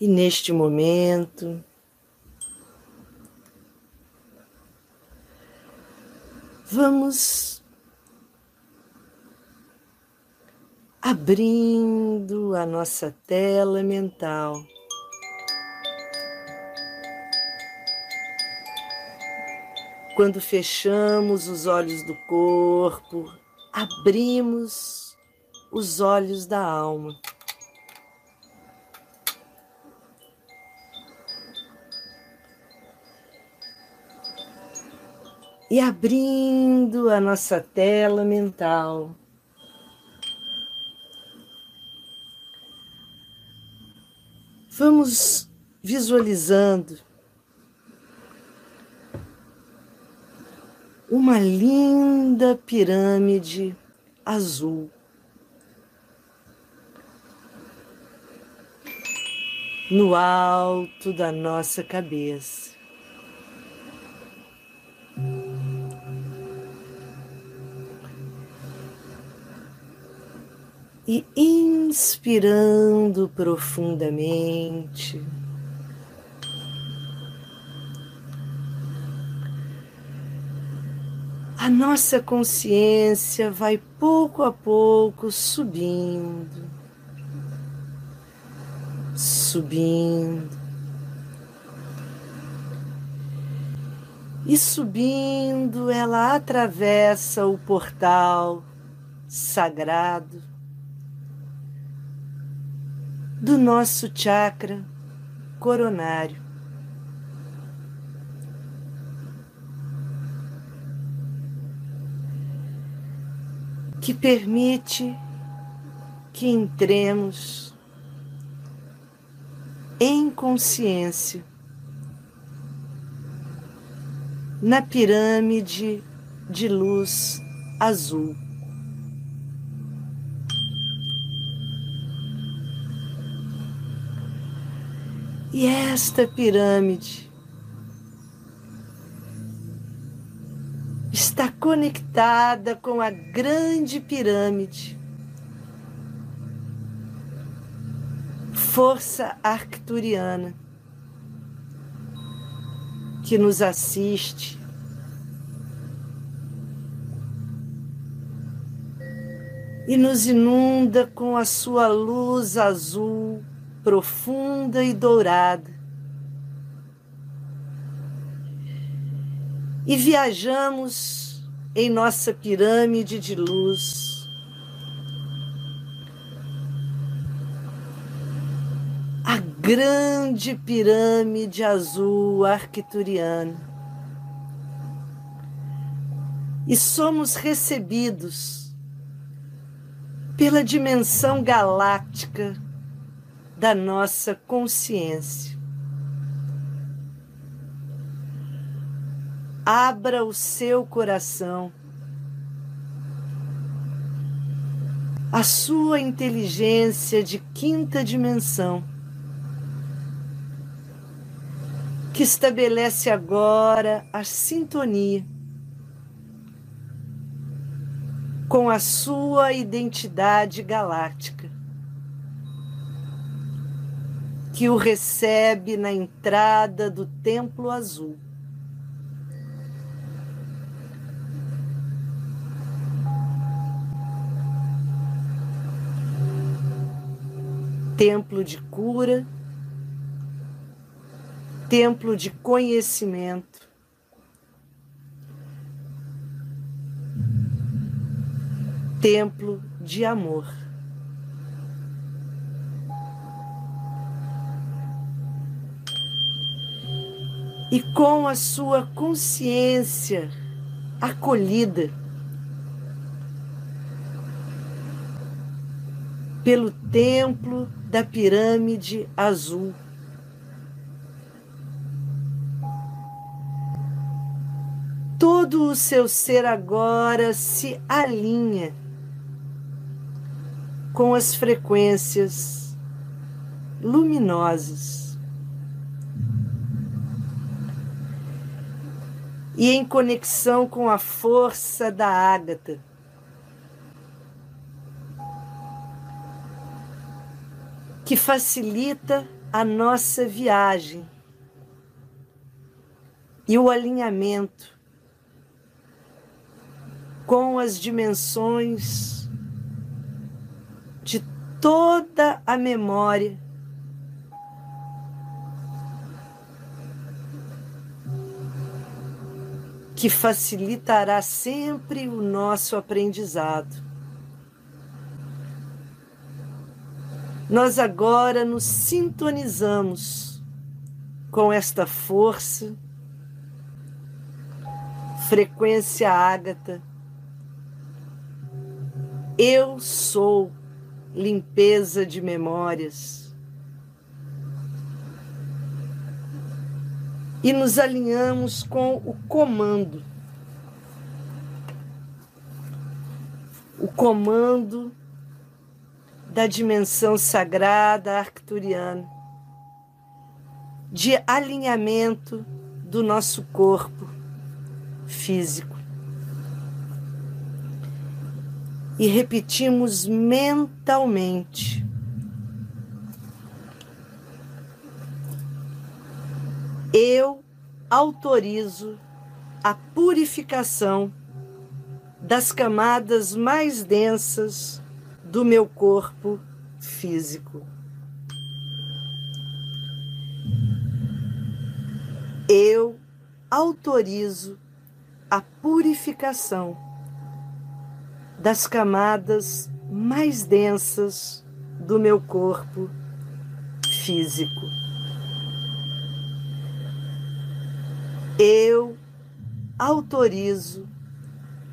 E neste momento, vamos abrindo a nossa tela mental. Quando fechamos os olhos do corpo, abrimos os olhos da alma. E abrindo a nossa tela mental, Vamos visualizando uma linda pirâmide azul. No alto da nossa cabeça. E inspirando profundamente. A nossa consciência vai pouco a pouco subindo, subindo. E subindo, ela atravessa o portal sagrado do nosso chakra coronário. Que permite que entremos em consciência na pirâmide de luz azul. E esta pirâmide está conectada com a grande pirâmide, força arcturiana, que nos assiste. E nos inunda com a sua luz azul profunda e dourada. E viajamos em nossa pirâmide de luz. A grande pirâmide azul arcturiana. E somos recebidos pela dimensão galáctica da nossa consciência. Abra o seu coração, a sua inteligência de quinta dimensão, que estabelece agora a sintonia com a sua identidade galáctica que o recebe na entrada do Templo Azul. Templo de cura, templo de conhecimento, templo de amor. E com a sua consciência acolhida pelo templo da pirâmide azul. Todo o seu ser agora se alinha com as frequências luminosas. E em conexão com a força da ágata. Que facilita a nossa viagem. E o alinhamento. Com as dimensões de toda a memória que facilitará sempre o nosso aprendizado. Nós agora nos sintonizamos com esta força, frequência ágata. Eu sou limpeza de memórias. E nos alinhamos com o comando. O comando da dimensão sagrada arcturiana, de alinhamento do nosso corpo físico. E repetimos mentalmente. Eu autorizo a purificação das camadas mais densas do meu corpo físico. Eu autorizo a purificação das camadas mais densas do meu corpo físico. Eu autorizo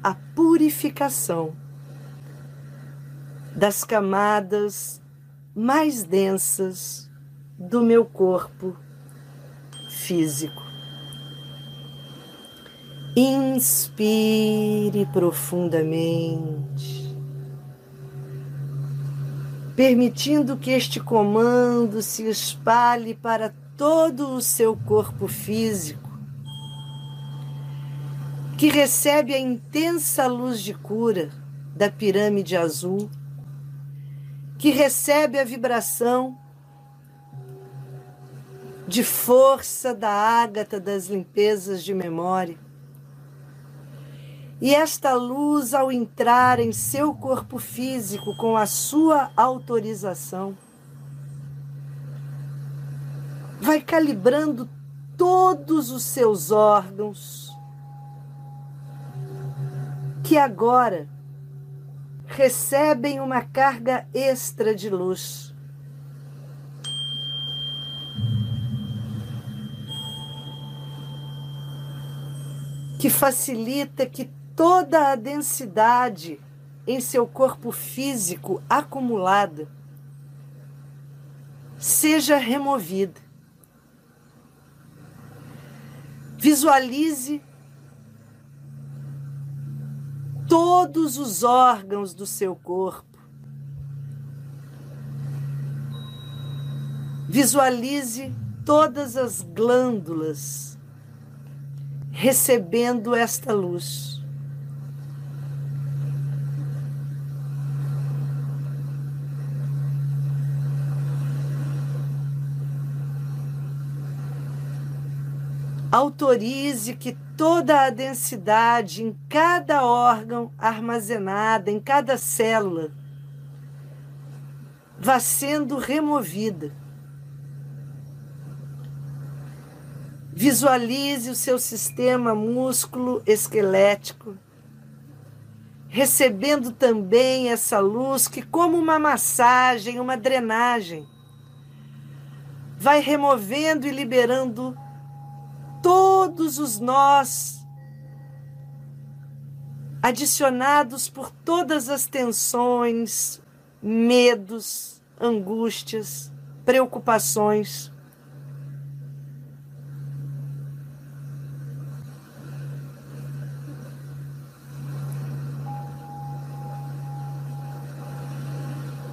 a purificação das camadas mais densas do meu corpo físico. Inspire profundamente, permitindo que este comando se espalhe para todo o seu corpo físico, que recebe a intensa luz de cura da pirâmide azul que recebe a vibração de força da ágata das limpezas de memória. E esta luz, ao entrar em seu corpo físico com a sua autorização, vai calibrando todos os seus órgãos, que agora recebem uma carga extra de luz. Que facilita que toda a densidade em seu corpo físico acumulada seja removida. Visualize todos os órgãos do seu corpo. Visualize todas as glândulas recebendo esta luz. Autorize que toda a densidade em cada órgão armazenada, em cada célula, vá sendo removida. Visualize o seu sistema músculo esquelético, recebendo também essa luz que, como uma massagem, uma drenagem, vai removendo e liberando todos os nós adicionados por todas as tensões, medos, angústias, preocupações.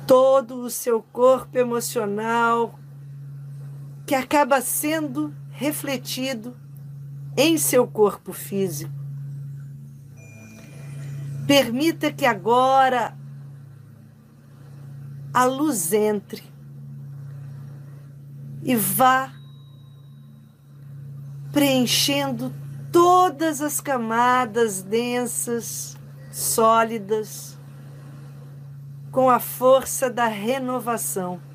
Todo o seu corpo emocional que acaba sendo refletido em seu corpo físico. Permita que agora a luz entre e vá preenchendo todas as camadas densas, sólidas, com a força da renovação.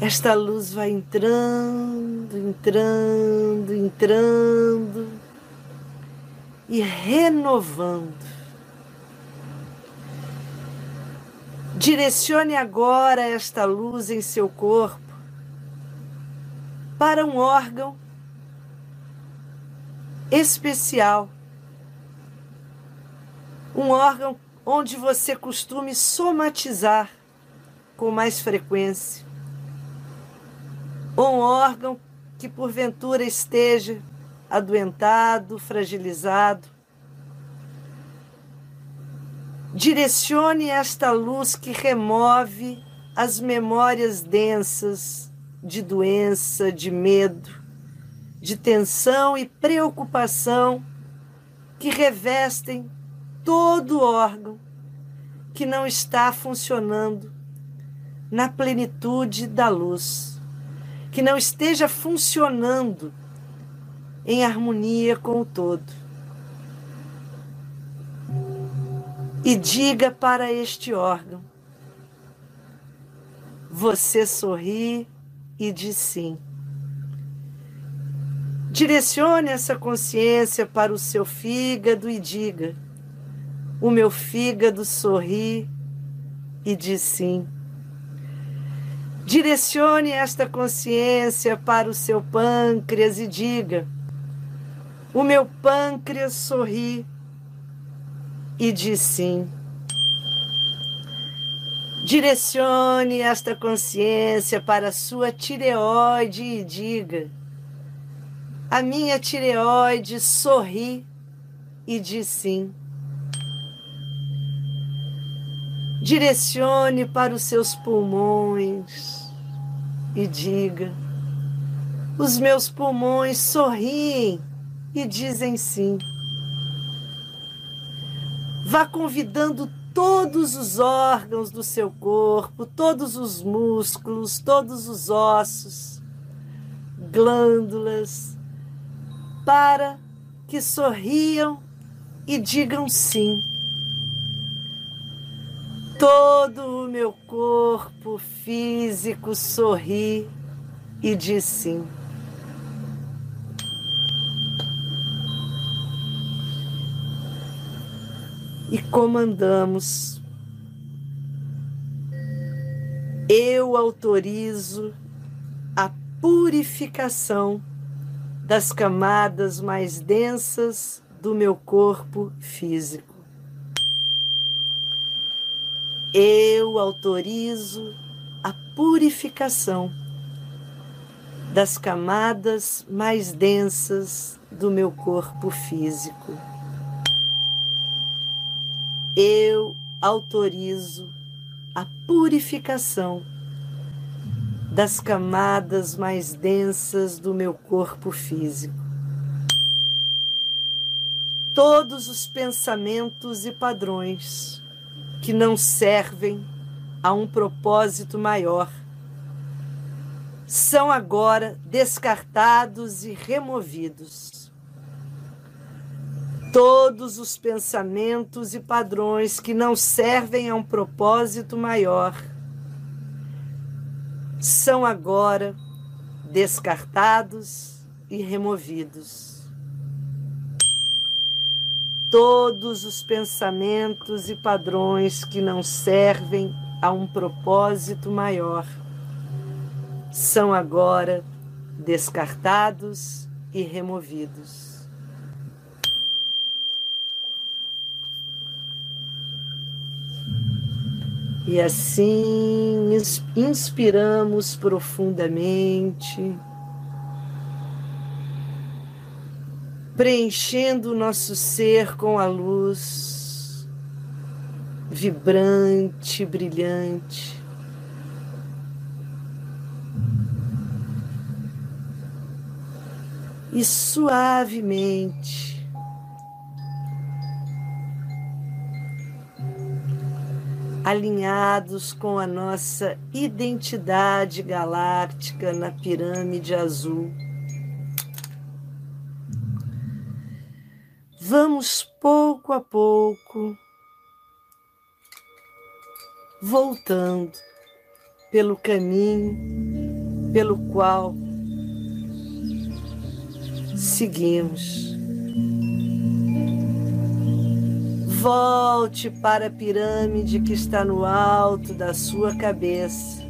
Esta luz vai entrando, entrando, entrando e renovando. Direcione agora esta luz em seu corpo para um órgão especial. Um órgão onde você costume somatizar com mais frequência um órgão que porventura esteja adoentado, fragilizado. Direcione esta luz que remove as memórias densas de doença, de medo, de tensão e preocupação que revestem todo órgão que não está funcionando na plenitude da luz que não esteja funcionando em harmonia com o todo. E diga para este órgão: você sorri e diz sim. Direcione essa consciência para o seu fígado e diga: o meu fígado sorri e diz sim. Direcione esta consciência para o seu pâncreas e diga: O meu pâncreas sorri e diz sim. Direcione esta consciência para a sua tireoide e diga: A minha tireoide sorri e diz sim. Direcione para os seus pulmões e diga: Os meus pulmões sorriem e dizem sim. Vá convidando todos os órgãos do seu corpo, todos os músculos, todos os ossos, glândulas, para que sorriam e digam sim. Todo o meu corpo físico sorri e diz sim. E comandamos. Eu autorizo a purificação das camadas mais densas do meu corpo físico. Eu autorizo a purificação das camadas mais densas do meu corpo físico. Eu autorizo a purificação das camadas mais densas do meu corpo físico. Todos os pensamentos e padrões que não servem a um propósito maior. São agora descartados e removidos. Todos os pensamentos e padrões que não servem a um propósito maior são agora descartados e removidos todos os pensamentos e padrões que não servem a um propósito maior são agora descartados e removidos. E assim inspiramos profundamente, preenchendo o nosso ser com a luz vibrante, brilhante. E suavemente alinhados com a nossa identidade galáctica na pirâmide azul. Vamos pouco a pouco voltando pelo caminho pelo qual seguimos. Volte para a pirâmide que está no alto da sua cabeça.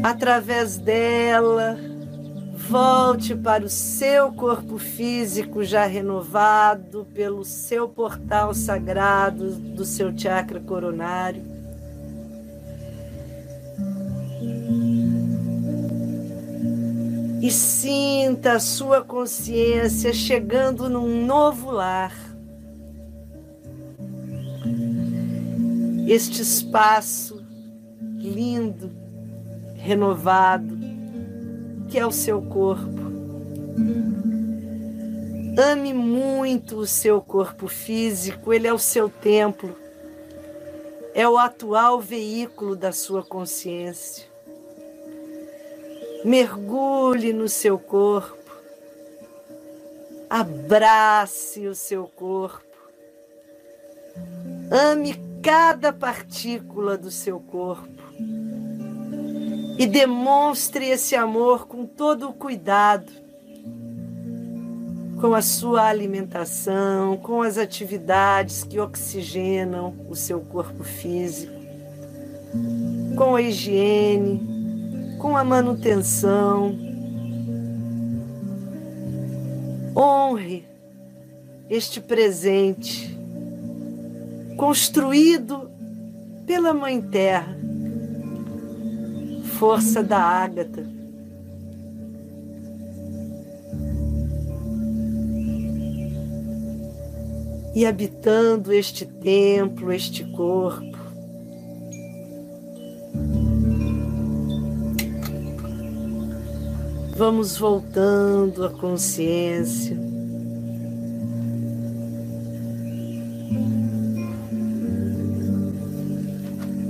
Através dela, volte para o seu corpo físico já renovado pelo seu portal sagrado do seu chakra coronário. e sinta a sua consciência chegando num novo lar. Este espaço lindo, renovado, que é o seu corpo. Ame muito o seu corpo físico, ele é o seu templo, é o atual veículo da sua consciência. Mergulhe no seu corpo. Abrace o seu corpo. Ame cada partícula do seu corpo. E demonstre esse amor com todo o cuidado, com a sua alimentação, com as atividades que oxigenam o seu corpo físico, com a higiene, com a manutenção. Honre este presente construído pela Mãe Terra, força da Ágata. E habitando este templo, este corpo, Vamos voltando a consciência.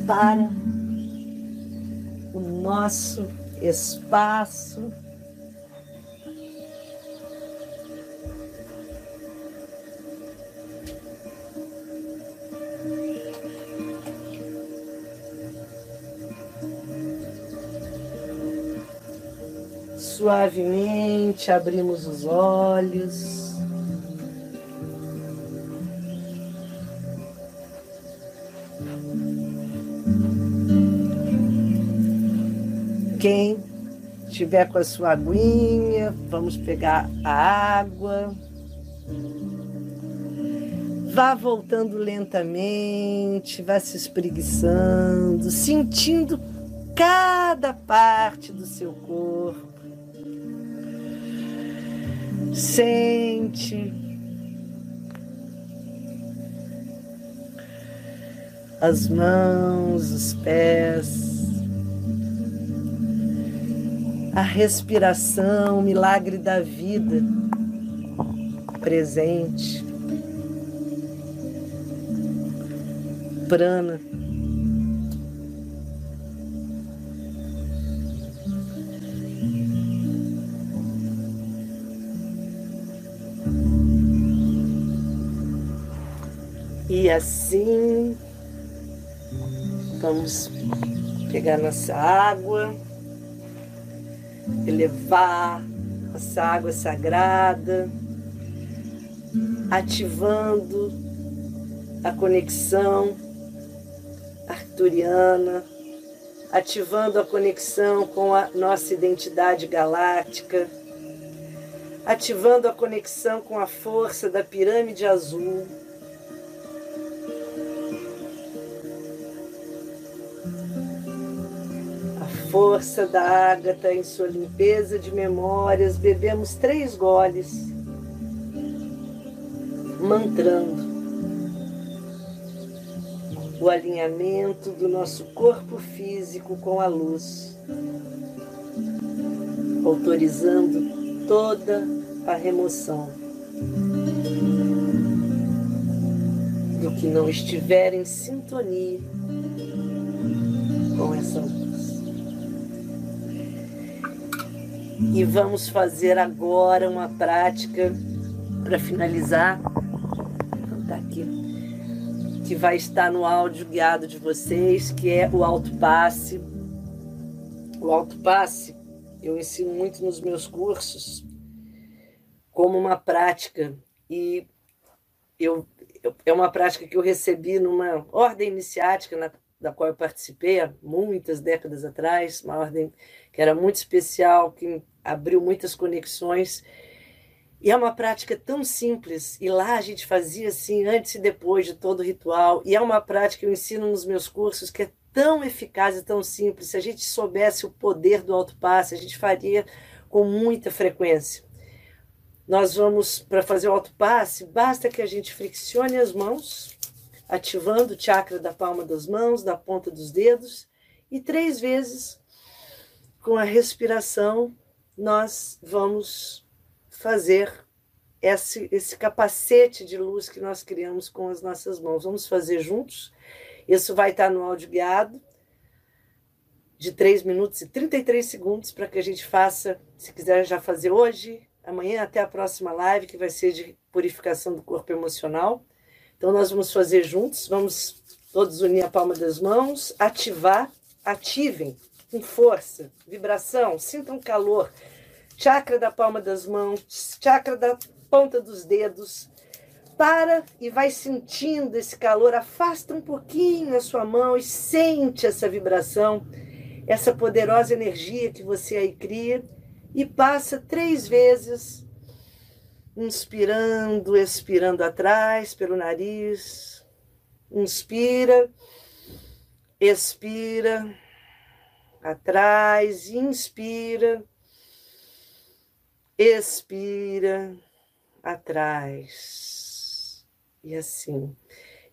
Para nosso espaço Suavemente abrimos os olhos. Quem tiver com a sua aguinha, vamos pegar a água. Vá voltando lentamente, vá se espreguiçando, sentindo cada parte do seu corpo. Sente as mãos, os pés, a respiração, o milagre da vida presente, prana. E assim, vamos pegar nossa água, elevar nossa água sagrada, ativando a conexão arcturiana ativando a conexão com a nossa identidade galáctica, ativando a conexão com a força da pirâmide azul. Força da ágata em sua limpeza de memórias, bebemos três goles, mantrando o alinhamento do nosso corpo físico com a luz, autorizando toda a remoção do que não estiver em sintonia com essa luz. E vamos fazer agora uma prática para finalizar. Tá aqui que vai estar no áudio guiado de vocês, que é o alto passe. O alto passe eu ensino muito nos meus cursos como uma prática e eu, eu é uma prática que eu recebi numa ordem iniciática na, da qual eu participei há muitas décadas atrás, uma ordem que era muito especial, que abriu muitas conexões e é uma prática tão simples, e lá a gente fazia assim, antes e depois de todo o ritual, e é uma prática que eu ensino nos meus cursos que é tão eficaz e tão simples. Se a gente soubesse o poder do alto passe, a gente faria com muita frequência. Nós vamos, para fazer o alto passe, basta que a gente friccione as mãos, ativando o chakra da palma das mãos, da ponta dos dedos, e três vezes, com a respiração, nós vamos fazer esse, esse capacete de luz que nós criamos com as nossas mãos. Vamos fazer juntos. Isso vai estar no áudio guiado de 3 minutos e 33 segundos para que a gente faça, se quiser já fazer hoje, amanhã até a próxima live, que vai ser de purificação do corpo emocional. Então nós vamos fazer juntos, vamos todos unir a palma das mãos, ativar, ativem com força, vibração, sintam calor, chakra da palma das mãos, chakra da ponta dos dedos. Para e vai sentindo esse calor, afasta um pouquinho a sua mão e sente essa vibração, essa poderosa energia que você aí cria e passa três vezes, inspirando, expirando atrás pelo nariz. Inspira, expira atrás, inspira expira atrás. E assim.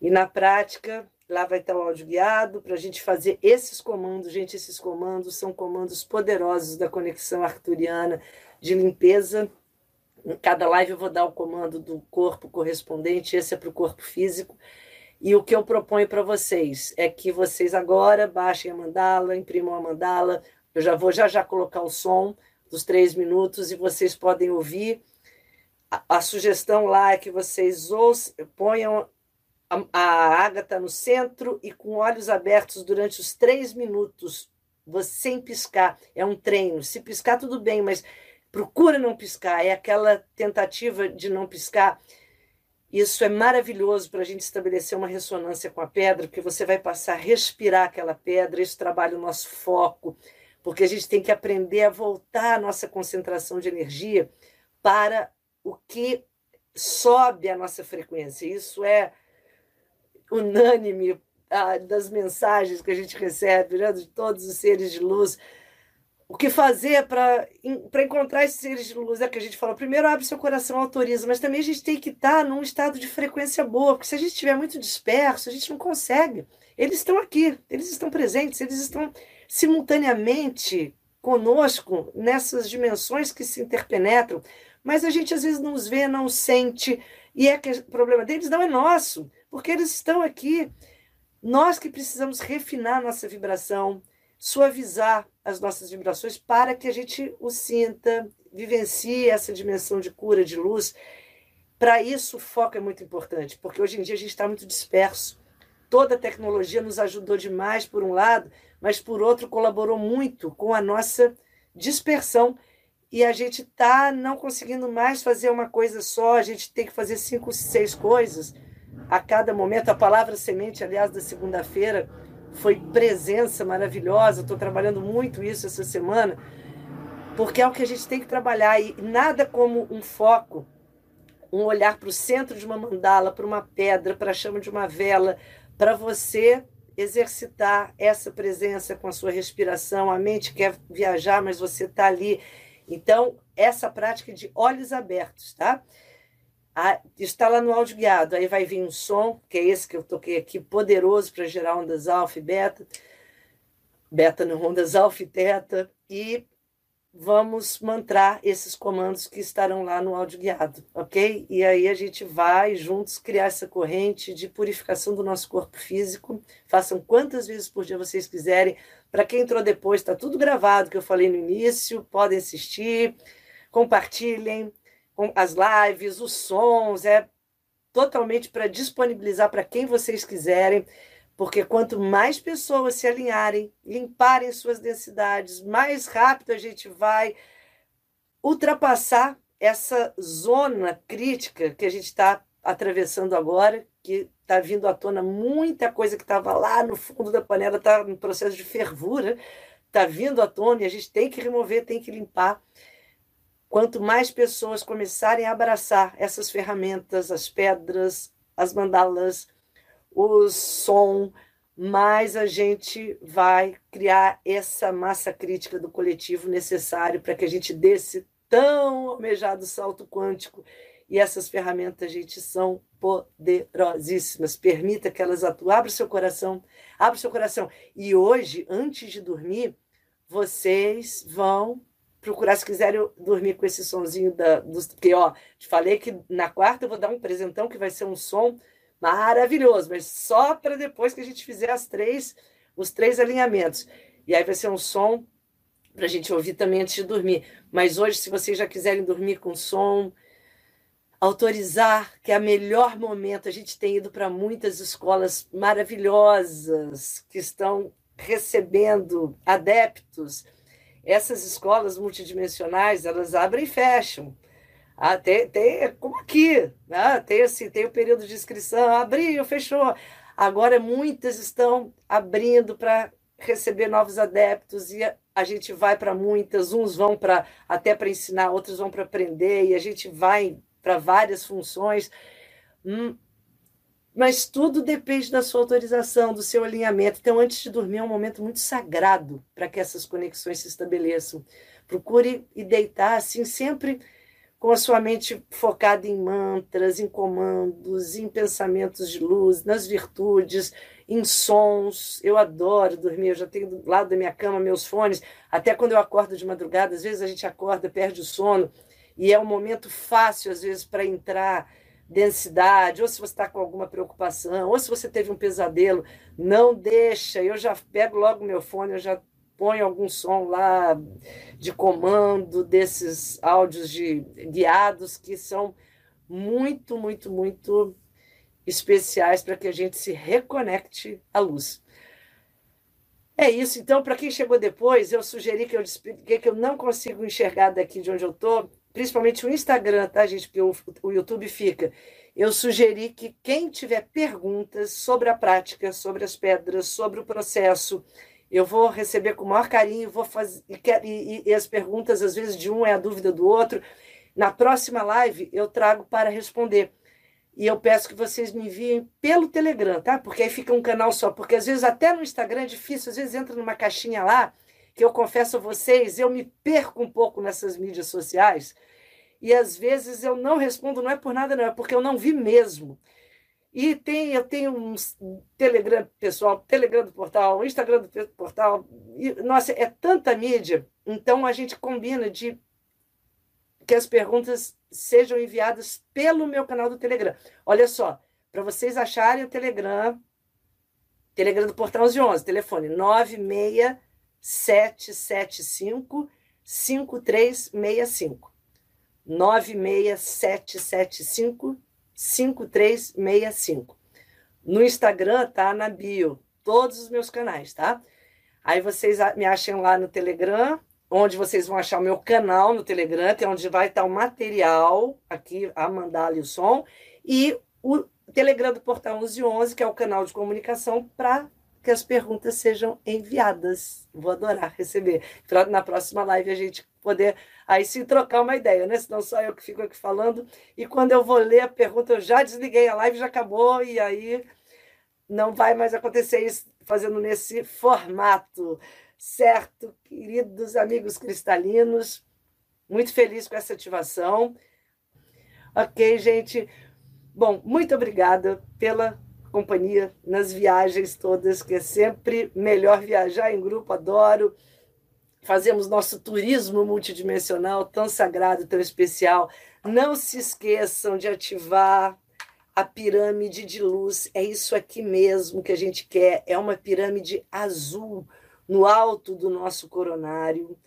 E na prática, lá vai estar o áudio guiado para a gente fazer esses comandos. Gente, esses comandos são comandos poderosos da conexão arturiana de limpeza. Em cada live eu vou dar o comando do corpo correspondente, esse é para o corpo físico. E o que eu proponho para vocês é que vocês agora baixem a mandala, imprimam a mandala. Eu já vou já já colocar o som dos três minutos e vocês podem ouvir. A, a sugestão lá é que vocês ouçam, ponham a, a Ágata no centro e com olhos abertos durante os três minutos, sem piscar. É um treino. Se piscar, tudo bem, mas procura não piscar. É aquela tentativa de não piscar. Isso é maravilhoso para a gente estabelecer uma ressonância com a pedra, porque você vai passar a respirar aquela pedra, isso trabalha o nosso foco, porque a gente tem que aprender a voltar a nossa concentração de energia para o que sobe a nossa frequência. Isso é unânime ah, das mensagens que a gente recebe né, de todos os seres de luz. O que fazer para encontrar esses seres de luz? É que a gente fala, primeiro abre seu coração, autoriza, mas também a gente tem que estar num estado de frequência boa, porque se a gente estiver muito disperso, a gente não consegue. Eles estão aqui, eles estão presentes, eles estão simultaneamente conosco nessas dimensões que se interpenetram, mas a gente às vezes não os vê, não os sente, e é que o problema deles não é nosso, porque eles estão aqui. Nós que precisamos refinar nossa vibração, suavizar as nossas vibrações para que a gente o sinta, vivencie essa dimensão de cura, de luz. Para isso, o foco é muito importante, porque hoje em dia a gente está muito disperso. Toda a tecnologia nos ajudou demais, por um lado, mas por outro colaborou muito com a nossa dispersão e a gente tá não conseguindo mais fazer uma coisa só, a gente tem que fazer cinco, seis coisas a cada momento. A palavra semente, aliás, da segunda-feira, foi presença maravilhosa. Estou trabalhando muito isso essa semana, porque é o que a gente tem que trabalhar. E nada como um foco, um olhar para o centro de uma mandala, para uma pedra, para a chama de uma vela, para você exercitar essa presença com a sua respiração. A mente quer viajar, mas você está ali. Então, essa prática de olhos abertos, tá? Ah, está lá no áudio guiado, aí vai vir um som, que é esse que eu toquei aqui, poderoso para gerar ondas alfa e beta, beta no ondas alfa e teta, e vamos mantrar esses comandos que estarão lá no áudio guiado, ok? E aí a gente vai juntos criar essa corrente de purificação do nosso corpo físico. Façam quantas vezes por dia vocês quiserem. Para quem entrou depois, está tudo gravado que eu falei no início, podem assistir, compartilhem as lives, os sons, é totalmente para disponibilizar para quem vocês quiserem, porque quanto mais pessoas se alinharem, limparem suas densidades, mais rápido a gente vai ultrapassar essa zona crítica que a gente está atravessando agora, que está vindo à tona muita coisa que estava lá no fundo da panela, está no processo de fervura, está vindo à tona e a gente tem que remover, tem que limpar. Quanto mais pessoas começarem a abraçar essas ferramentas, as pedras, as mandalas, o som, mais a gente vai criar essa massa crítica do coletivo necessário para que a gente dê esse tão almejado salto quântico. E essas ferramentas, gente, são poderosíssimas. Permita que elas atuem. Abra seu coração, abra seu coração. E hoje, antes de dormir, vocês vão procurar, se quiserem dormir com esse sonzinho da, dos. Porque, ó, te falei que na quarta eu vou dar um presentão que vai ser um som maravilhoso, mas só para depois que a gente fizer as três, os três alinhamentos. E aí vai ser um som para a gente ouvir também antes de dormir. Mas hoje, se vocês já quiserem dormir com som, autorizar, que é o melhor momento. A gente tem ido para muitas escolas maravilhosas que estão recebendo adeptos essas escolas multidimensionais, elas abrem e fecham. Ah, tem, tem como aqui, né? tem, assim, tem o período de inscrição, abriu, fechou. Agora muitas estão abrindo para receber novos adeptos e a, a gente vai para muitas, uns vão para até para ensinar, outros vão para aprender e a gente vai para várias funções. Hum, mas tudo depende da sua autorização, do seu alinhamento. Então, antes de dormir, é um momento muito sagrado para que essas conexões se estabeleçam. Procure e deitar assim, sempre com a sua mente focada em mantras, em comandos, em pensamentos de luz, nas virtudes, em sons. Eu adoro dormir, eu já tenho do lado da minha cama meus fones. Até quando eu acordo de madrugada, às vezes a gente acorda, perde o sono, e é um momento fácil, às vezes, para entrar densidade, ou se você está com alguma preocupação, ou se você teve um pesadelo, não deixa. Eu já pego logo meu fone, eu já ponho algum som lá de comando desses áudios de guiados que são muito, muito, muito especiais para que a gente se reconecte à luz. É isso. Então, para quem chegou depois, eu sugeri que eu expliquei que eu não consigo enxergar daqui de onde eu estou principalmente o Instagram, tá, gente? Porque o, o YouTube fica. Eu sugeri que quem tiver perguntas sobre a prática, sobre as pedras, sobre o processo, eu vou receber com o maior carinho, vou fazer e, e, as perguntas às vezes de um é a dúvida do outro. Na próxima live eu trago para responder. E eu peço que vocês me enviem pelo Telegram, tá? Porque aí fica um canal só. Porque às vezes até no Instagram é difícil, às vezes entra numa caixinha lá que eu confesso a vocês, eu me perco um pouco nessas mídias sociais e às vezes eu não respondo, não é por nada, não, é porque eu não vi mesmo. E tem, eu tenho um Telegram pessoal, Telegram do portal, Instagram do portal. E, nossa, é tanta mídia. Então a gente combina de que as perguntas sejam enviadas pelo meu canal do Telegram. Olha só, para vocês acharem o Telegram, Telegram do Portal 1111, telefone 96 775 5365. 96775 5365. No Instagram tá na bio, todos os meus canais, tá? Aí vocês me acham lá no Telegram, onde vocês vão achar o meu canal no Telegram, que é onde vai estar o material, aqui a mandala e o som, e o Telegram do Portal 1111, que é o canal de comunicação para que as perguntas sejam enviadas. Vou adorar receber. Na próxima live a gente poder aí sim trocar uma ideia, né? Senão só eu que fico aqui falando. E quando eu vou ler a pergunta, eu já desliguei a live, já acabou, e aí não vai mais acontecer isso fazendo nesse formato. Certo, queridos amigos cristalinos, muito feliz com essa ativação. Ok, gente. Bom, muito obrigada pela companhia nas viagens todas, que é sempre melhor viajar em grupo, adoro. Fazemos nosso turismo multidimensional tão sagrado, tão especial. Não se esqueçam de ativar a pirâmide de luz. É isso aqui mesmo que a gente quer. É uma pirâmide azul no alto do nosso coronário.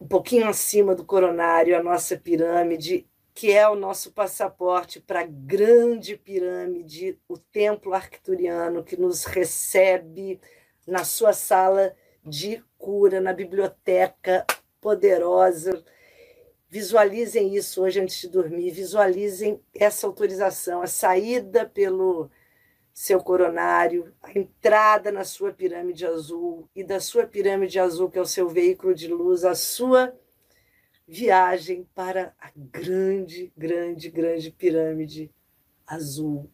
Um pouquinho acima do coronário, a nossa pirâmide que é o nosso passaporte para a grande pirâmide, o templo arcturiano, que nos recebe na sua sala de cura, na biblioteca poderosa. Visualizem isso hoje antes de dormir, visualizem essa autorização, a saída pelo seu coronário, a entrada na sua pirâmide azul e da sua pirâmide azul, que é o seu veículo de luz, a sua viagem para a grande, grande, grande pirâmide azul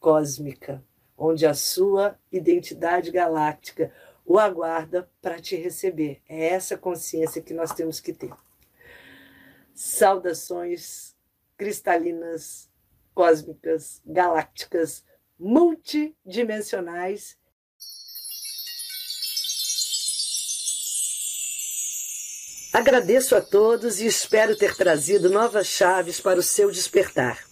cósmica, onde a sua identidade galáctica o aguarda para te receber. É essa consciência que nós temos que ter. Saudações cristalinas, cósmicas, galácticas, multidimensionais Agradeço a todos e espero ter trazido novas chaves para o seu despertar.